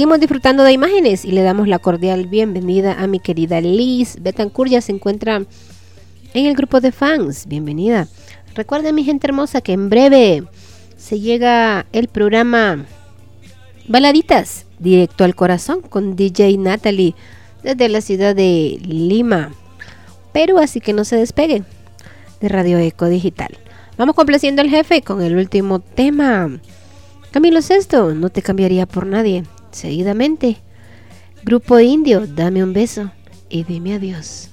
Seguimos disfrutando de imágenes y le damos la cordial bienvenida a mi querida Liz Betancourt. Ya se encuentra en el grupo de fans. Bienvenida. Recuerden, mi gente hermosa, que en breve se llega el programa Baladitas, directo al corazón, con DJ Natalie desde la ciudad de Lima, Perú. Así que no se despeguen de Radio Eco Digital. Vamos complaciendo al jefe con el último tema. Camilo Sesto, no te cambiaría por nadie. Seguidamente, Grupo Indio, dame un beso y dime adiós.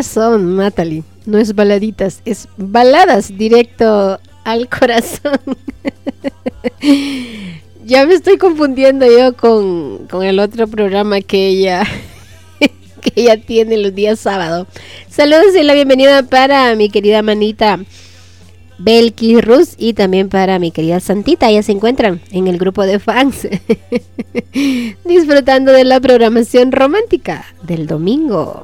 Razón, Natalie. No es baladitas, es baladas directo al corazón. ya me estoy confundiendo yo con, con el otro programa que ella que ella tiene los días sábado. Saludos y la bienvenida para mi querida manita Belki Rus y también para mi querida Santita. Ya se encuentran en el grupo de fans disfrutando de la programación romántica del domingo.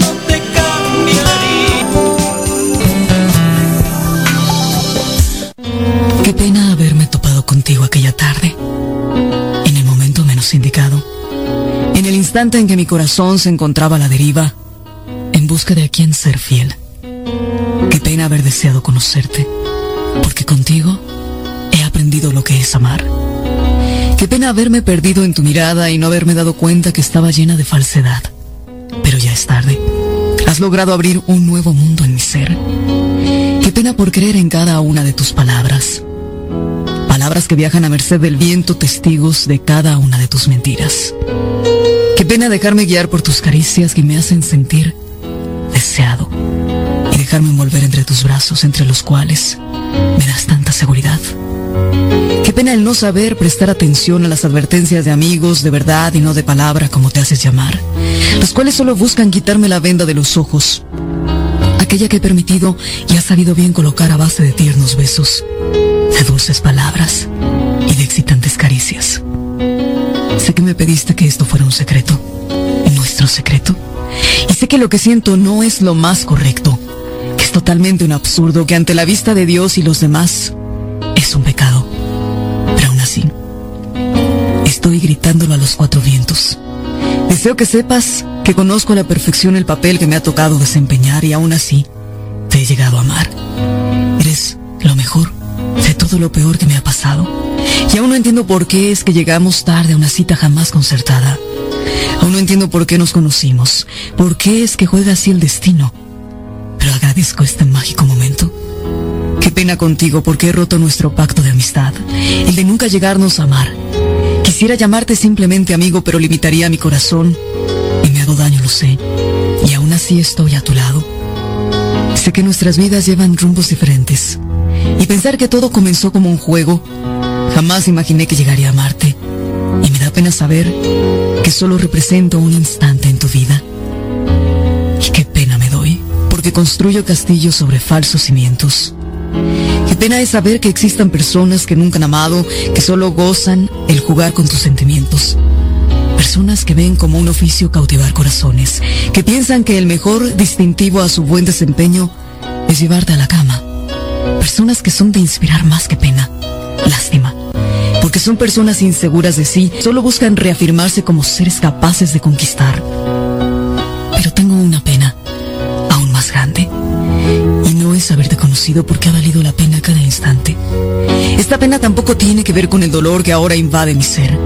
No te cambiaría. Qué pena haberme topado contigo aquella tarde, en el momento menos indicado en el instante en que mi corazón se encontraba a la deriva, en busca de a quien ser fiel. Qué pena haber deseado conocerte, porque contigo he aprendido lo que es amar. Qué pena haberme perdido en tu mirada y no haberme dado cuenta que estaba llena de falsedad. Pero ya es tarde. Has logrado abrir un nuevo mundo en mi ser. Qué pena por creer en cada una de tus palabras. Palabras que viajan a merced del viento, testigos de cada una de tus mentiras. Qué pena dejarme guiar por tus caricias que me hacen sentir deseado y dejarme envolver entre tus brazos entre los cuales me das tanta seguridad. Qué pena el no saber prestar atención a las advertencias de amigos de verdad y no de palabra como te haces llamar, los cuales solo buscan quitarme la venda de los ojos, aquella que he permitido y ha sabido bien colocar a base de tiernos besos, de dulces palabras y de excitantes caricias. Sé que me pediste que esto fuera un secreto, nuestro secreto. Y sé que lo que siento no es lo más correcto, que es totalmente un absurdo, que ante la vista de Dios y los demás es un pecado. Pero aún así, estoy gritándolo a los cuatro vientos. Deseo que sepas que conozco a la perfección el papel que me ha tocado desempeñar y aún así te he llegado a amar. Eres lo mejor de todo lo peor que me ha pasado. Y aún no entiendo por qué es que llegamos tarde a una cita jamás concertada. Aún no entiendo por qué nos conocimos, por qué es que juega así el destino. Pero agradezco este mágico momento. Qué pena contigo porque he roto nuestro pacto de amistad, el de nunca llegarnos a amar. Quisiera llamarte simplemente amigo, pero limitaría mi corazón y me hago daño, lo sé. Y aún así estoy a tu lado. Sé que nuestras vidas llevan rumbos diferentes. Y pensar que todo comenzó como un juego, jamás imaginé que llegaría a amarte. Y me da pena saber que solo represento un instante en tu vida. Y qué pena me doy, porque construyo castillos sobre falsos cimientos. Qué pena es saber que existan personas que nunca han amado, que solo gozan el jugar con tus sentimientos. Personas que ven como un oficio cautivar corazones, que piensan que el mejor distintivo a su buen desempeño es llevarte a la cama. Personas que son de inspirar más que pena. Lástima. Porque son personas inseguras de sí, solo buscan reafirmarse como seres capaces de conquistar. Pero tengo una pena, aún más grande. Y no es haberte conocido porque ha valido la pena cada instante. Esta pena tampoco tiene que ver con el dolor que ahora invade mi ser.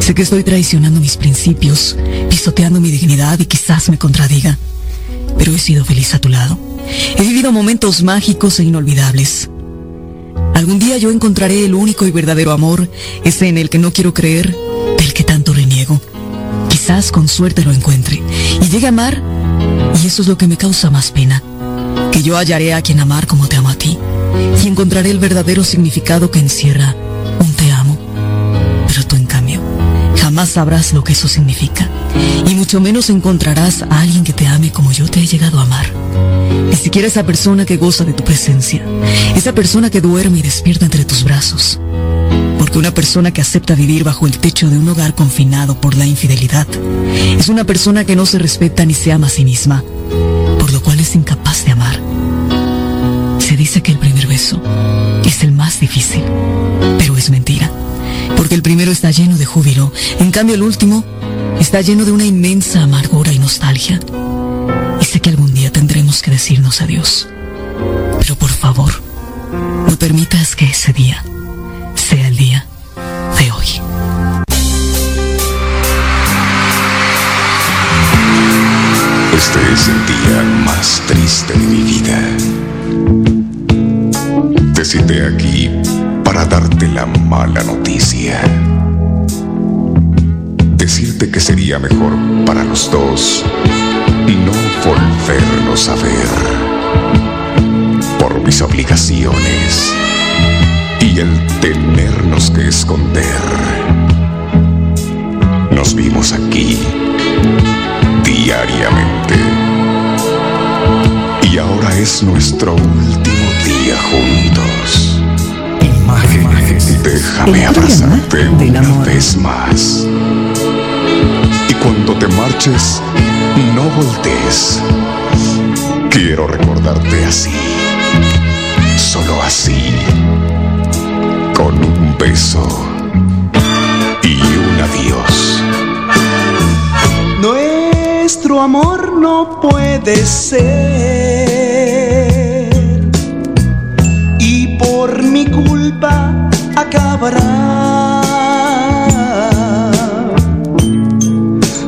Sé que estoy traicionando mis principios, pisoteando mi dignidad y quizás me contradiga. Pero he sido feliz a tu lado. He vivido momentos mágicos e inolvidables. Algún día yo encontraré el único y verdadero amor, ese en el que no quiero creer, del que tanto reniego. Quizás con suerte lo encuentre y llegue a amar, y eso es lo que me causa más pena, que yo hallaré a quien amar como te amo a ti, y encontraré el verdadero significado que encierra un te amo. Pero tú en cambio, jamás sabrás lo que eso significa, y mucho menos encontrarás a alguien que te ame como yo te he llegado a amar. Ni siquiera esa persona que goza de tu presencia, esa persona que duerme y despierta entre tus brazos. Porque una persona que acepta vivir bajo el techo de un hogar confinado por la infidelidad es una persona que no se respeta ni se ama a sí misma, cual es incapaz de amar. Se dice que el primer beso es el más difícil, pero es mentira, porque el primero está lleno de júbilo, en cambio el último está lleno de una inmensa amargura y nostalgia. Y sé que algún día tendremos que decirnos adiós. Pero por favor, no permitas que ese día Este es el día más triste de mi vida. Te cité aquí para darte la mala noticia. Decirte que sería mejor para los dos no volvernos a ver por mis obligaciones y el tenernos que esconder. Nos vimos aquí diariamente. Y ahora es nuestro último día juntos. Imágenes. Déjame abrazarte una vez más. Y cuando te marches, no voltees. Quiero recordarte así. Solo así. Con un beso y un adiós. Nuestro amor no puede ser. Y por mi culpa acabará.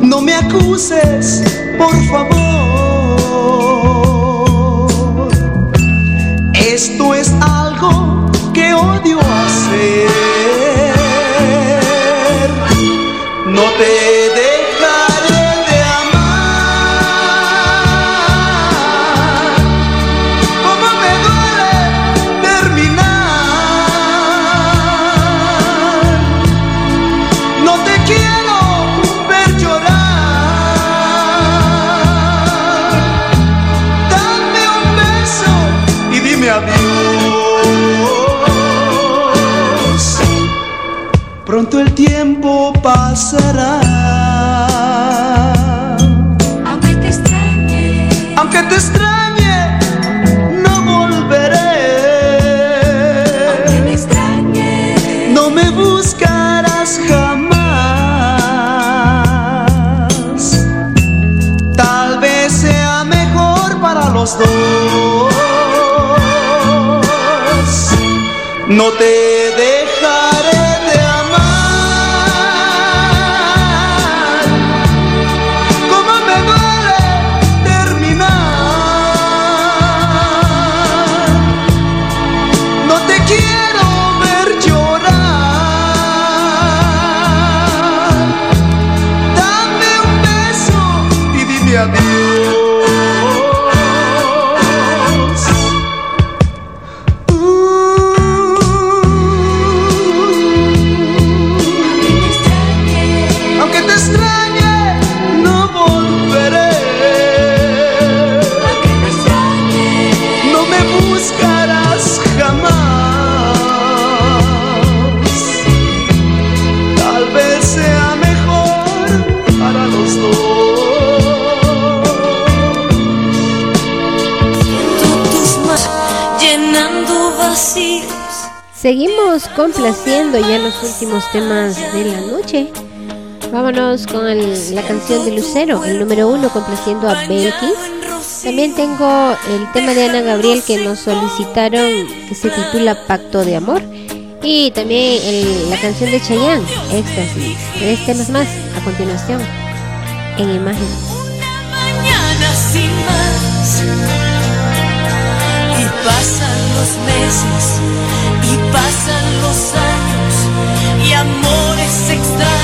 No me acuses, por favor. Esto es algo que odio hacer. No te No te Seguimos complaciendo ya los últimos temas de la noche. Vámonos con la canción de Lucero, el número uno, complaciendo a Belkis. También tengo el tema de Ana Gabriel que nos solicitaron, que se titula Pacto de Amor. Y también la canción de Chayanne, Éxtasis. Tres temas más a continuación en imagen. mañana sin más. Y pasan los meses, six nine.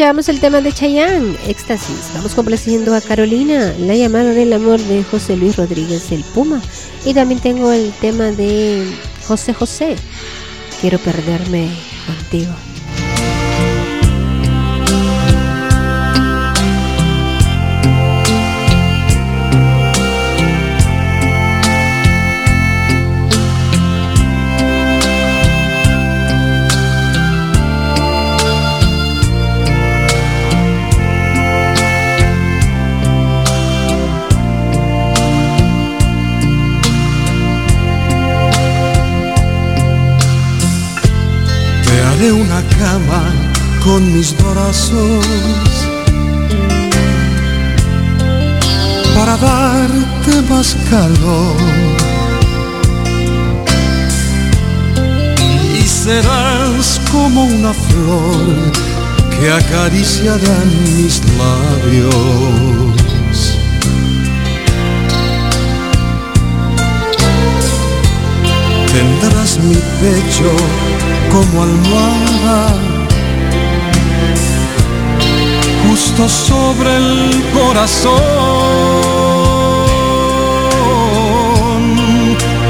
Escuchábamos el tema de Chayanne, Éxtasis. Vamos complaciendo a Carolina, La llamada del amor de José Luis Rodríguez el Puma. Y también tengo el tema de José José, Quiero perderme contigo. Haré una cama con mis brazos para darte más calor. Y serás como una flor que acariciarán mis labios. Tendrás mi pecho como almohada justo sobre el corazón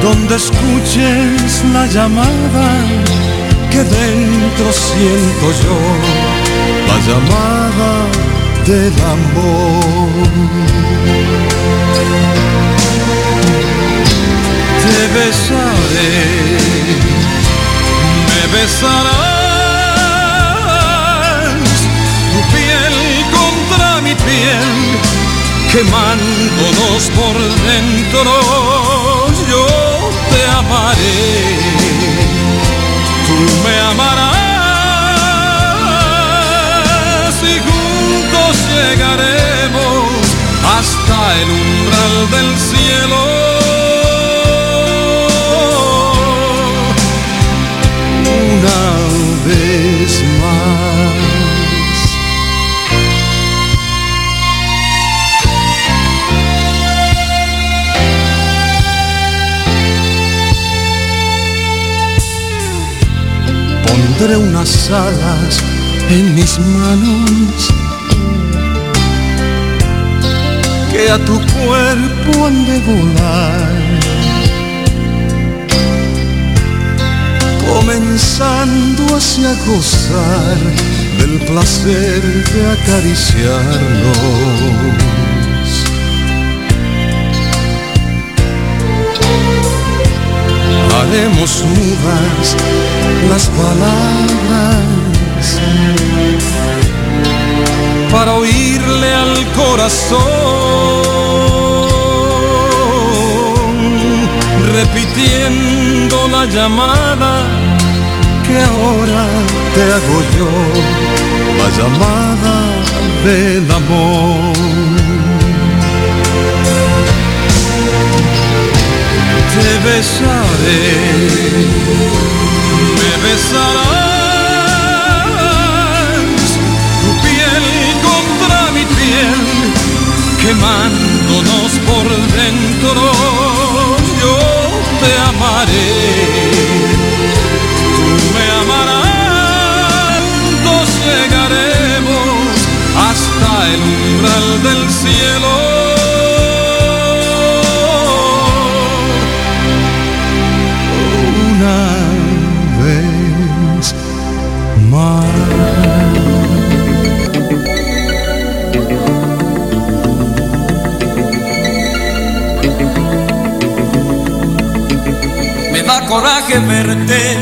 donde escuches la llamada que dentro siento yo la llamada del amor. Te besaré, besarás, tu piel contra mi piel, quemándonos por dentro, yo te amaré, tú me amarás y juntos llegaremos hasta el umbral del cielo. Una vez más. Pondré unas alas en mis manos que a tu cuerpo han de volar. Comenzaré hacia gozar del placer de acariciarnos. Haremos mudas las palabras para oírle al corazón, repitiendo la llamada que ahora te hago yo la llamada del amor. Te besaré, me besarás, tu piel contra mi piel, quemándonos por dentro, del cielo. Una vez más. Me da coraje verte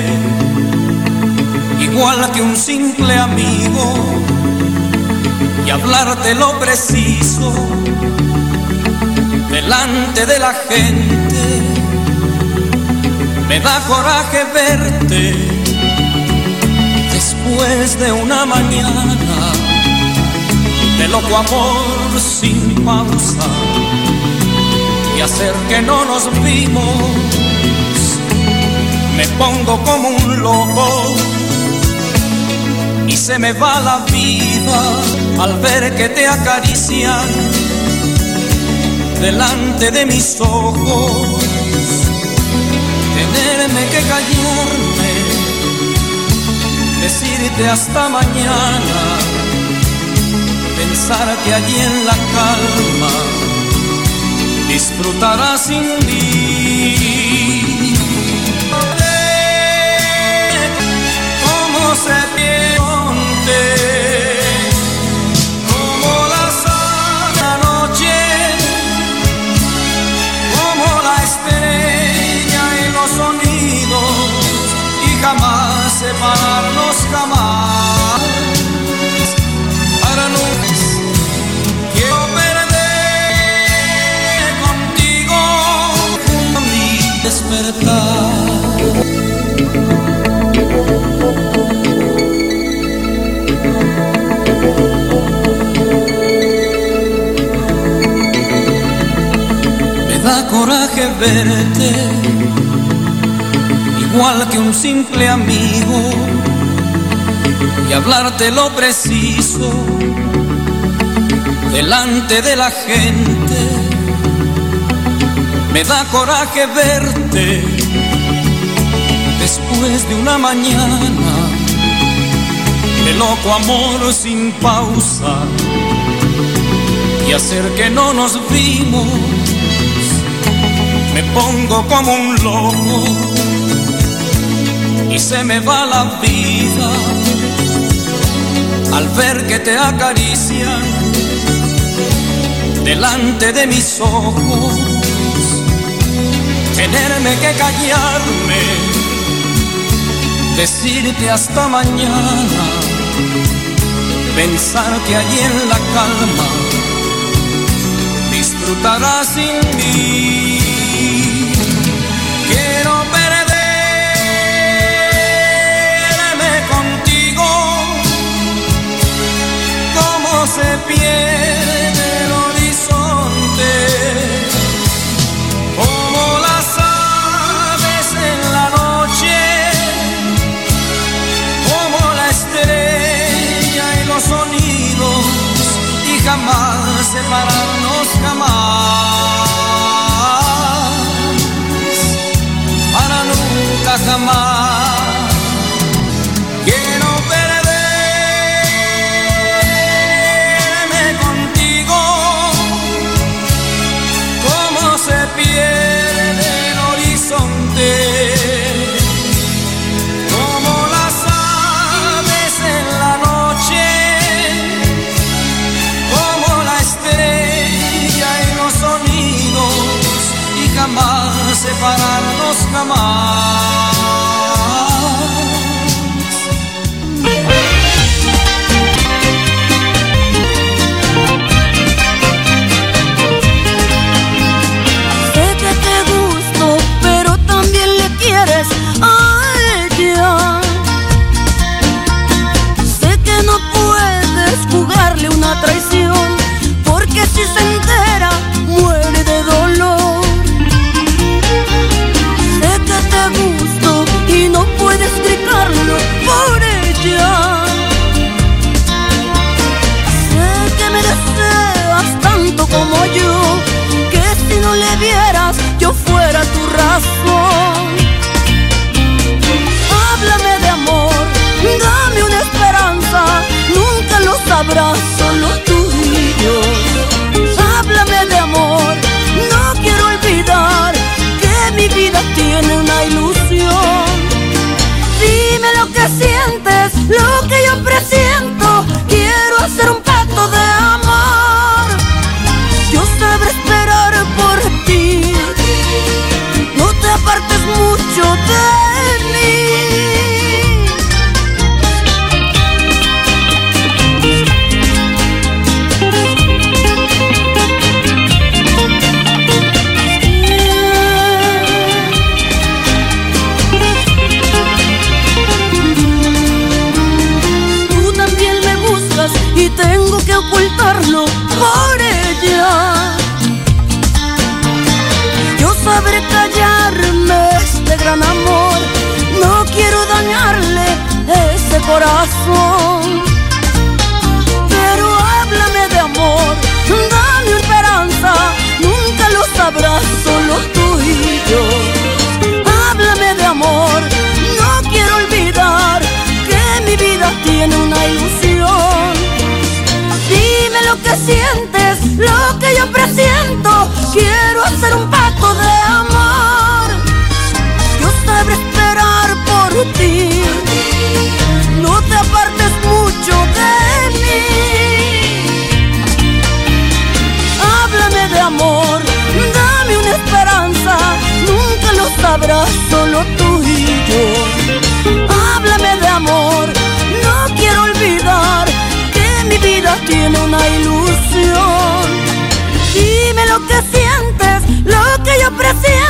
igual que un simple amigo y hablarte lo preciso delante de la gente. Me da coraje verte después de una mañana de loco amor sin pausa y hacer que no nos vimos. Me pongo como un loco y se me va la vida al ver que te acarician delante de mis ojos. Tenerme que callarme, decirte hasta mañana, pensar que allí en la calma disfrutarás sin mí. ¿Cómo se pierde? Verte, igual que un simple amigo, y hablarte lo preciso delante de la gente. Me da coraje verte después de una mañana de loco amor sin pausa y hacer que no nos vimos. Me pongo como un loco y se me va la vida al ver que te acarician delante de mis ojos. Tenerme que callarme, decirte hasta mañana pensar que allí en la calma disfrutarás sin mí. Quiero perderme contigo, como se pierde separarnos jamás. Para nunca jamás que sientes, lo que yo presiento. Quiero hacer un pacto de amor. Yo sabré esperar por ti. No te apartes mucho de mí. Háblame de amor, dame una esperanza. Nunca lo sabrás, solo tú tiene una ilusión. Dime lo que sientes, lo que yo presiento.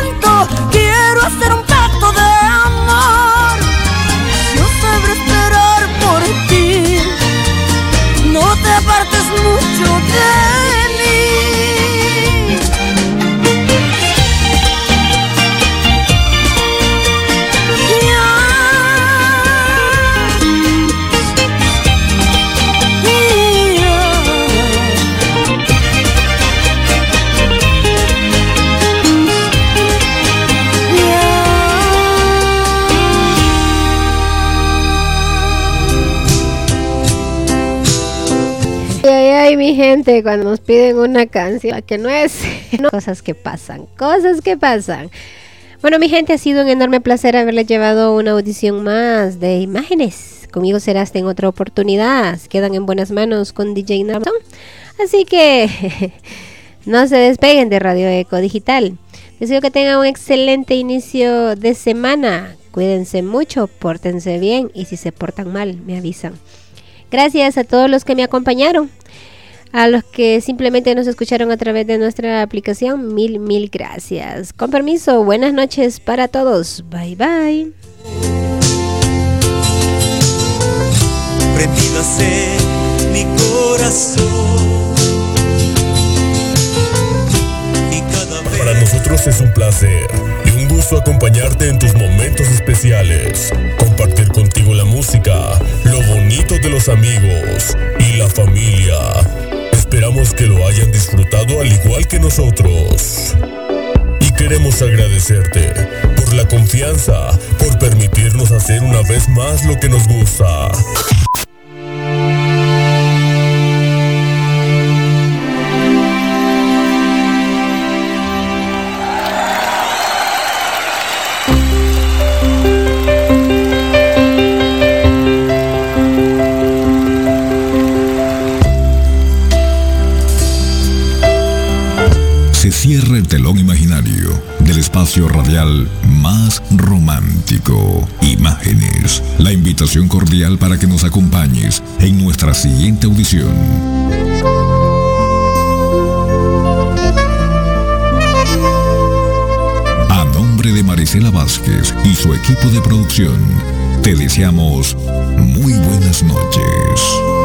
Cuando nos piden una canción que no es, cosas que pasan, cosas que pasan. Bueno, mi gente, ha sido un enorme placer haberles llevado una audición más de imágenes. Conmigo será hasta en otra oportunidad. Quedan en buenas manos con DJ Narson. Así que no se despeguen de Radio Eco Digital. Deseo que tengan un excelente inicio de semana. Cuídense mucho, pórtense bien y si se portan mal, me avisan. Gracias a todos los que me acompañaron. A los que simplemente nos escucharon a través de nuestra aplicación, mil, mil gracias. Con permiso, buenas noches para todos. Bye bye. Mi corazón. Para nosotros es un placer y un gusto acompañarte en tus momentos especiales. Compartir contigo la música, lo bonito de los amigos y la familia. Esperamos que lo hayan disfrutado al igual que nosotros. Y queremos agradecerte por la confianza, por permitirnos hacer una vez más lo que nos gusta. El telón imaginario del espacio radial más romántico. Imágenes. La invitación cordial para que nos acompañes en nuestra siguiente audición. A nombre de Marisela Vázquez y su equipo de producción, te deseamos muy buenas noches.